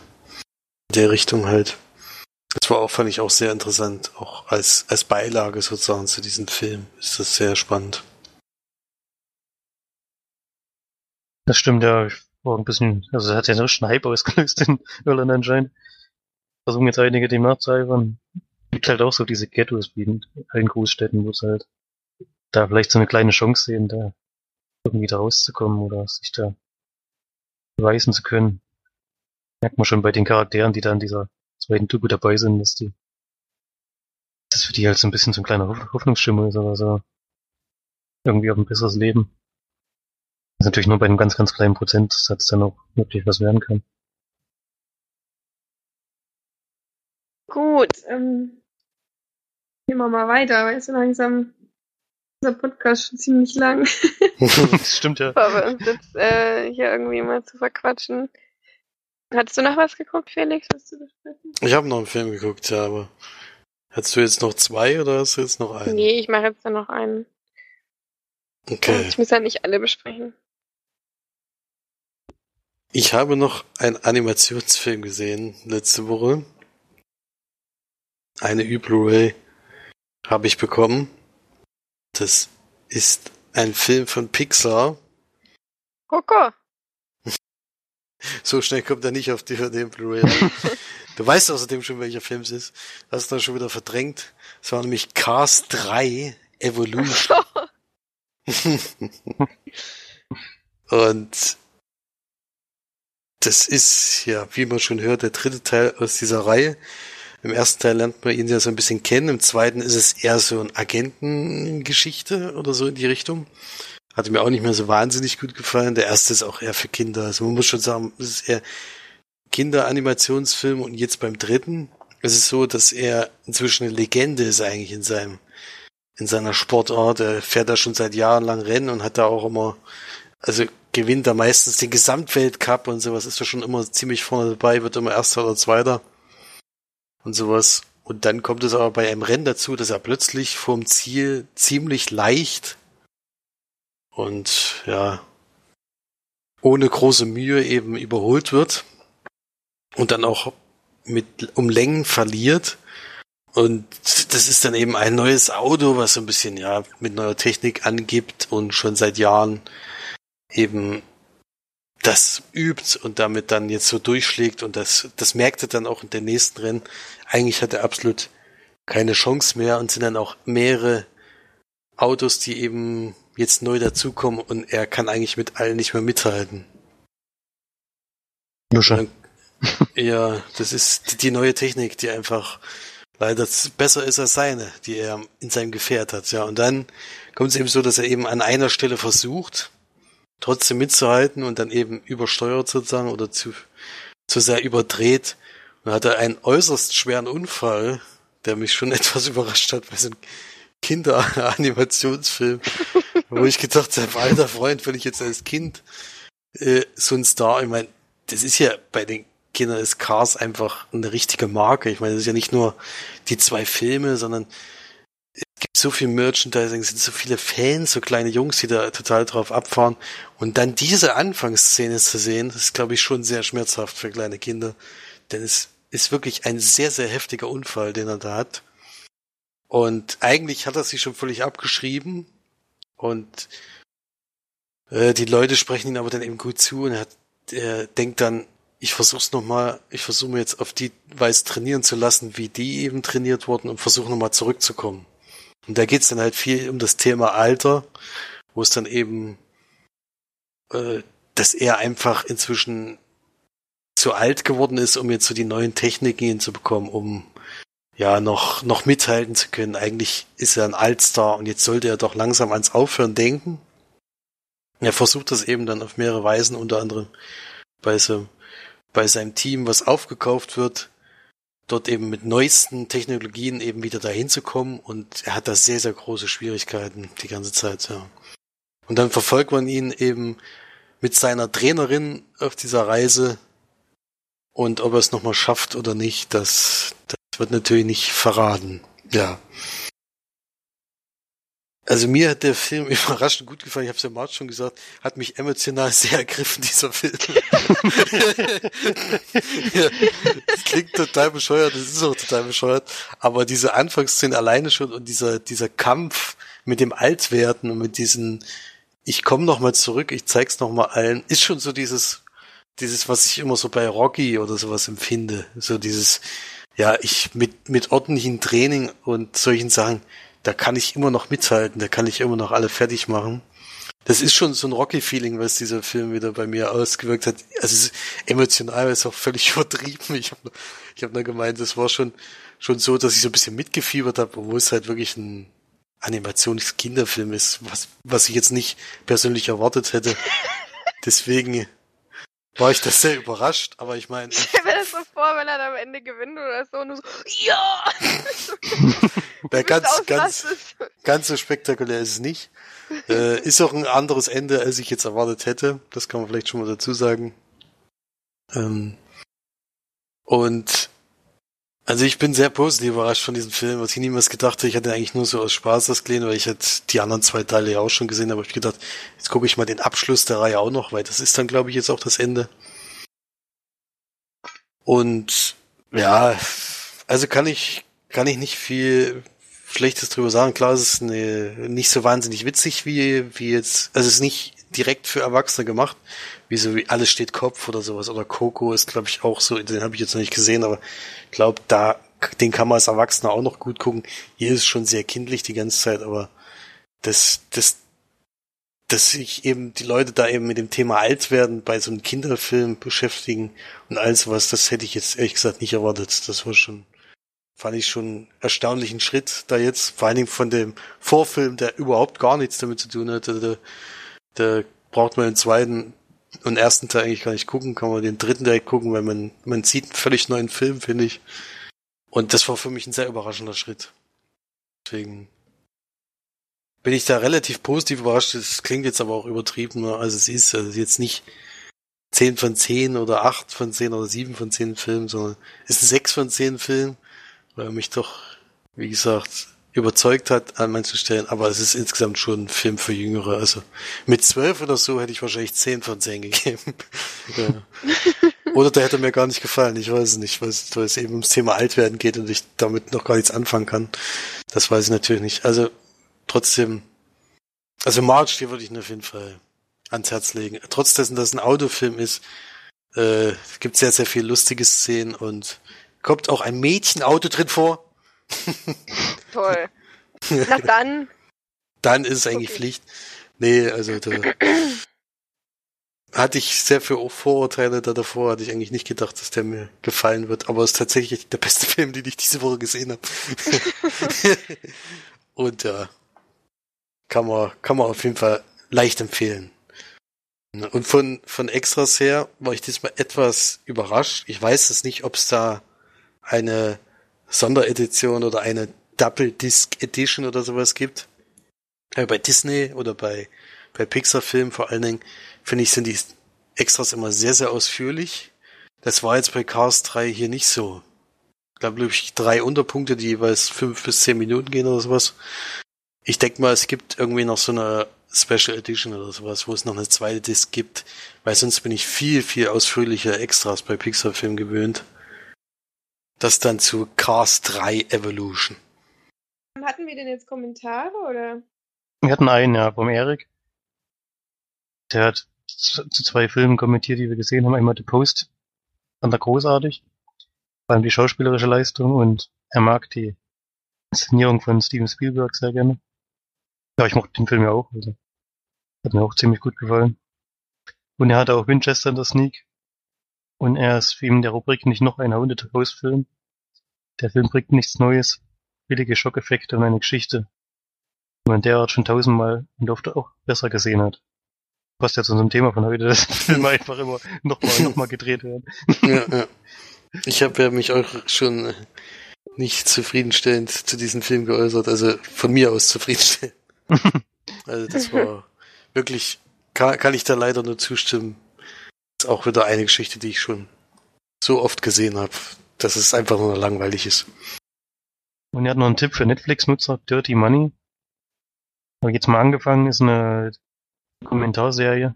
In der Richtung halt. Das war auch, fand ich auch sehr interessant, auch als, als Beilage sozusagen zu diesem Film ist das sehr spannend. Das stimmt, ja. Ich war ein bisschen, also hat ja einen richtigen Hype ausgelöst in Irland anscheinend. Versuchen jetzt einige dem nachzueifern. Gibt halt auch so diese Ghettos wie in allen Großstädten, wo es halt da vielleicht so eine kleine Chance sehen, da irgendwie da rauszukommen oder sich da beweisen zu können. Merkt man schon bei den Charakteren, die da in dieser zweiten Doku dabei sind, dass die, das für die halt so ein bisschen so ein kleiner Hoff- Hoffnungsschimmer ist oder so. Irgendwie auf ein besseres Leben. Das ist natürlich nur bei einem ganz, ganz kleinen Prozentsatz dann auch wirklich was werden kann. Gut, ähm, gehen wir mal weiter, weil so langsam unser Podcast schon ziemlich lang, <laughs> das stimmt ja. bevor wir uns jetzt äh, hier irgendwie mal zu verquatschen. Hattest du noch was geguckt, Felix? Hast du besprechen? Ich habe noch einen Film geguckt, ja, aber hast du jetzt noch zwei oder hast du jetzt noch einen? Nee, ich mache jetzt dann noch einen. Okay. Ich muss ja nicht alle besprechen. Ich habe noch einen Animationsfilm gesehen letzte Woche. Eine Ü-Blu-ray habe ich bekommen. Das ist ein Film von Pixar. Coco! <laughs> So schnell kommt er nicht auf DVD und Blu-ray. <laughs> du weißt außerdem schon, welcher Film es ist. Hast du schon wieder verdrängt. Es war nämlich Cars 3 Evolution. <laughs> Und das ist ja, wie man schon hört, der dritte Teil aus dieser Reihe. Im ersten Teil lernt man ihn ja so ein bisschen kennen, im zweiten ist es eher so ein Agentengeschichte oder so in die Richtung. Hatte mir auch nicht mehr so wahnsinnig gut gefallen. Der erste ist auch eher für Kinder. Also man muss schon sagen, es ist eher Kinderanimationsfilm und jetzt beim dritten ist es so, dass er inzwischen eine Legende ist eigentlich in seinem in seiner Sportart. Er fährt da schon seit Jahren lang Rennen und hat da auch immer, also gewinnt da meistens den Gesamtweltcup und sowas, ist da schon immer ziemlich vorne dabei, wird immer Erster oder Zweiter und sowas. Und dann kommt es aber bei einem Rennen dazu, dass er plötzlich vorm Ziel ziemlich leicht und ja, ohne große Mühe eben überholt wird und dann auch mit um Längen verliert. Und das ist dann eben ein neues Auto, was so ein bisschen ja mit neuer Technik angibt und schon seit Jahren eben das übt und damit dann jetzt so durchschlägt und das, das merkte dann auch in den nächsten Rennen. Eigentlich hat er absolut keine Chance mehr und sind dann auch mehrere Autos, die eben jetzt neu dazukommen und er kann eigentlich mit allen nicht mehr mithalten. Lusche. Ja, das ist die, die neue Technik, die einfach leider besser ist als seine, die er in seinem Gefährt hat. Ja, und dann kommt es eben so, dass er eben an einer Stelle versucht, trotzdem mitzuhalten und dann eben übersteuert sozusagen oder zu, zu sehr überdreht. Und hat er einen äußerst schweren Unfall, der mich schon <laughs> etwas überrascht hat bei so einem Kinderanimationsfilm, <laughs> wo ich gedacht habe, alter Freund, wenn ich jetzt als Kind äh, so ein Star, ich meine, das ist ja bei den Kindern ist Cars einfach eine richtige Marke. Ich meine, das ist ja nicht nur die zwei Filme, sondern so viel Merchandising, sind so viele Fans, so kleine Jungs, die da total drauf abfahren. Und dann diese Anfangsszene zu sehen, das ist, glaube ich, schon sehr schmerzhaft für kleine Kinder. Denn es ist wirklich ein sehr, sehr heftiger Unfall, den er da hat. Und eigentlich hat er sich schon völlig abgeschrieben. Und äh, die Leute sprechen ihn aber dann eben gut zu und er, hat, er denkt dann, ich versuch's nochmal, ich versuche mir jetzt auf die Weise trainieren zu lassen, wie die eben trainiert wurden und versuche nochmal zurückzukommen. Und da geht's dann halt viel um das Thema Alter, wo es dann eben, äh, dass er einfach inzwischen zu alt geworden ist, um jetzt so die neuen Techniken hinzubekommen, um ja noch, noch mithalten zu können. Eigentlich ist er ein Altstar und jetzt sollte er doch langsam ans Aufhören denken. Er versucht das eben dann auf mehrere Weisen, unter anderem bei so bei seinem Team, was aufgekauft wird, dort eben mit neuesten Technologien eben wieder dahin zu kommen und er hat da sehr, sehr große Schwierigkeiten die ganze Zeit, ja. Und dann verfolgt man ihn eben mit seiner Trainerin auf dieser Reise und ob er es nochmal schafft oder nicht, das, das wird natürlich nicht verraten, ja. Also mir hat der Film <laughs> überraschend gut gefallen. Ich habe es ja Marc schon gesagt, hat mich emotional sehr ergriffen, dieser Film. ja, <laughs> das klingt total bescheuert, das ist auch total bescheuert. Aber diese Anfangsszene alleine schon und dieser, dieser Kampf mit dem Altwerden und mit diesen, ich komme noch mal zurück, ich zeig's noch mal allen, ist schon so dieses, dieses, was ich immer so bei Rocky oder sowas empfinde. So dieses, ja, ich mit, mit ordentlichen Training und solchen Sachen, da kann ich immer noch mithalten, da kann ich immer noch alle fertig machen. Das ist schon so ein Rocky-Feeling, was dieser Film wieder bei mir ausgewirkt hat. Also es ist emotional ist auch völlig <laughs> übertrieben. Ich habe ich hab nur gemeint, das war schon schon so, dass ich so ein bisschen mitgefiebert habe, obwohl es halt wirklich ein Animations-Kinderfilm ist, was was ich jetzt nicht persönlich erwartet hätte. <laughs> Deswegen war ich das sehr überrascht, aber ich meine. Ich stelle mir das so vor, wenn er dann am Ende gewinnt oder so und du so, ja! <laughs> ja ganz, ganz, ganz so spektakulär ist es nicht. <laughs> Äh, ist auch ein anderes Ende, als ich jetzt erwartet hätte. Das kann man vielleicht schon mal dazu sagen. Ähm, und also ich bin sehr positiv überrascht von diesem Film, was ich niemals gedacht hätte. Ich hatte eigentlich nur so aus Spaß das gesehen, weil ich hatte die anderen zwei Teile ja auch schon gesehen habe. Ich gedacht, jetzt gucke ich mal den Abschluss der Reihe auch noch, weil das ist dann, glaube ich, jetzt auch das Ende. Und ja, also kann ich, kann ich nicht viel Schlechtes drüber sagen. Klar, es ist eine, nicht so wahnsinnig witzig wie, wie jetzt, also es ist nicht direkt für Erwachsene gemacht, wie so wie alles steht Kopf oder sowas. Oder Coco ist, glaube ich, auch so, den habe ich jetzt noch nicht gesehen, aber ich glaube, da, den kann man als Erwachsener auch noch gut gucken. Hier ist schon sehr kindlich die ganze Zeit, aber das, das, dass sich eben die Leute da eben mit dem Thema alt werden bei so einem Kinderfilm beschäftigen und all sowas, das hätte ich jetzt ehrlich gesagt nicht erwartet. Das war schon, fand ich schon erstaunlichen Schritt da jetzt, vor allen Dingen von dem Vorfilm, der überhaupt gar nichts damit zu tun hatte. Da, braucht man den zweiten und ersten Teil eigentlich gar nicht gucken, kann man den dritten direkt gucken, weil man, man sieht einen völlig neuen Film, finde ich. Und das war für mich ein sehr überraschender Schritt. Deswegen bin ich da relativ positiv überrascht. Das klingt jetzt aber auch übertrieben, ne? also es ist also jetzt nicht 10 von 10 oder 8 von 10 oder 7 von 10 Filmen, sondern es ist ein 6 von 10 Film, weil mich doch, wie gesagt, überzeugt hat an manchen Stellen, aber es ist insgesamt schon ein Film für Jüngere. Also mit 12 oder so hätte ich wahrscheinlich 10 von 10 gegeben. <laughs> Oder der hätte mir gar nicht gefallen, ich weiß es nicht, weil es, weil es eben ums Thema Altwerden geht und ich damit noch gar nichts anfangen kann. Das weiß ich natürlich nicht. Also trotzdem, also March, die würde ich auf jeden Fall ans Herz legen. Trotz dessen, dass es ein Autofilm ist, äh, gibt sehr, sehr viel lustige Szenen und kommt auch ein Mädchenauto drin vor. <laughs> Toll. Na dann. Dann ist es eigentlich okay. Pflicht. Nee, also da hatte ich sehr viele Vorurteile da davor, hatte ich eigentlich nicht gedacht, dass der mir gefallen wird, aber es ist tatsächlich der beste <laughs> Film, den ich diese Woche gesehen habe. <laughs> Und ja, kann man, kann man auf jeden Fall leicht empfehlen. Und von, von Extras her war ich diesmal etwas überrascht. Ich weiß es nicht, ob es da eine Sonderedition oder eine Double Disc Edition oder sowas gibt. Aber bei Disney oder bei, bei Pixar Filmen vor allen Dingen, finde ich, sind die Extras immer sehr, sehr ausführlich. Das war jetzt bei Cars 3 hier nicht so. Ich glaube, ich drei Unterpunkte, die jeweils fünf bis zehn Minuten gehen oder sowas. Ich denke mal, es gibt irgendwie noch so eine Special Edition oder sowas, wo es noch eine zweite Disc gibt, weil sonst bin ich viel, viel ausführlicher Extras bei Pixar-Filmen gewöhnt. Das dann zu Cars 3 Evolution. Hatten wir denn jetzt Kommentare oder? Wir hatten einen, ja, vom Erik. Der hat zu zwei Filmen kommentiert, die wir gesehen haben. Einmal The Post fand er großartig. Vor allem die schauspielerische Leistung und er mag die Inszenierung von Steven Spielberg sehr gerne. Ja, ich mochte den Film ja auch. Also, hat mir auch ziemlich gut gefallen. Und er hatte auch Winchester in der Sneak. Und er ist wie in der Rubrik nicht noch ein Haunted House Film. Der Film bringt nichts Neues, billige Schockeffekte und eine Geschichte, die man derart schon tausendmal und oft auch besser gesehen hat. Passt ja zu unserem Thema von heute, dass <laughs> Filme einfach immer nochmal noch mal gedreht werden. Ja, ja. Ich habe ja mich auch schon äh, nicht zufriedenstellend zu diesem Film geäußert, also von mir aus zufriedenstellend. <laughs> Also das war wirklich, kann, kann ich da leider nur zustimmen. Ist auch wieder eine Geschichte, die ich schon so oft gesehen habe, dass es einfach nur langweilig ist. Und er hat noch einen Tipp für Netflix-Nutzer, Dirty Money. Habe jetzt mal angefangen, ist eine Kommentarserie.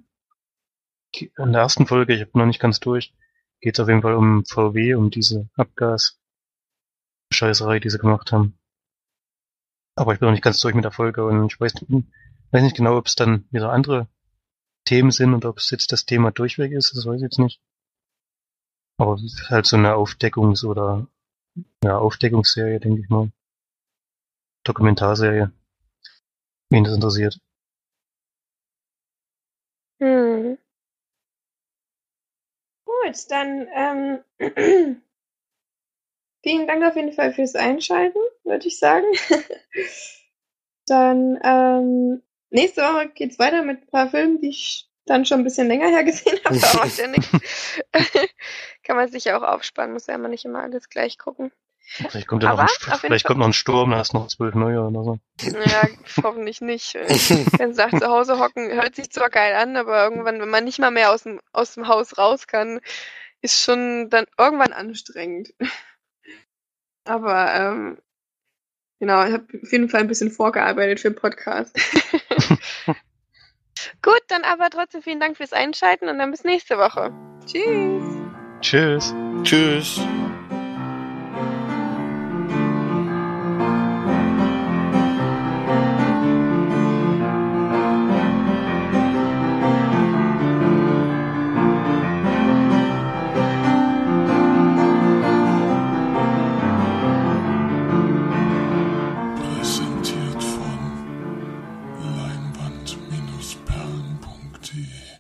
In der ersten Folge, ich habe noch nicht ganz durch, geht es auf jeden Fall um VW, um diese Abgas-Scheißerei, die sie gemacht haben. Aber ich bin noch nicht ganz durch mit der Folge und ich weiß, weiß nicht genau, ob es dann wieder andere Themen sind oder ob es jetzt das Thema durchweg ist, das weiß ich jetzt nicht. Aber es ist halt so eine Aufdeckungs- oder ja, Aufdeckungsserie, denke ich mal. Dokumentarserie. Wen das interessiert. Hm. Gut, dann ähm, <clears throat> vielen Dank auf jeden Fall fürs Einschalten, würde ich sagen. <laughs> dann ähm, nächste Woche geht's weiter mit ein paar Filmen, die ich dann schon ein bisschen länger her gesehen habe, aber macht ja nichts. <laughs> Kann man sich ja auch aufspannen, muss ja immer nicht immer alles gleich gucken. Vielleicht kommt ja noch ein, vielleicht kommt noch ein Sturm, da hast du noch zwölf neue oder so. Ja, hoffentlich nicht. <laughs> Wenn sagt, zu Hause hocken, hört sich zwar geil an, aber irgendwann, wenn man nicht mal mehr aus dem, aus dem Haus raus kann, ist schon dann irgendwann anstrengend. Aber ähm, genau, ich habe auf jeden Fall ein bisschen vorgearbeitet für den Podcast. <laughs> <laughs> Gut, dann aber trotzdem vielen Dank fürs Einschalten und dann bis nächste Woche. Tschüss. Tschüss. Tschüss.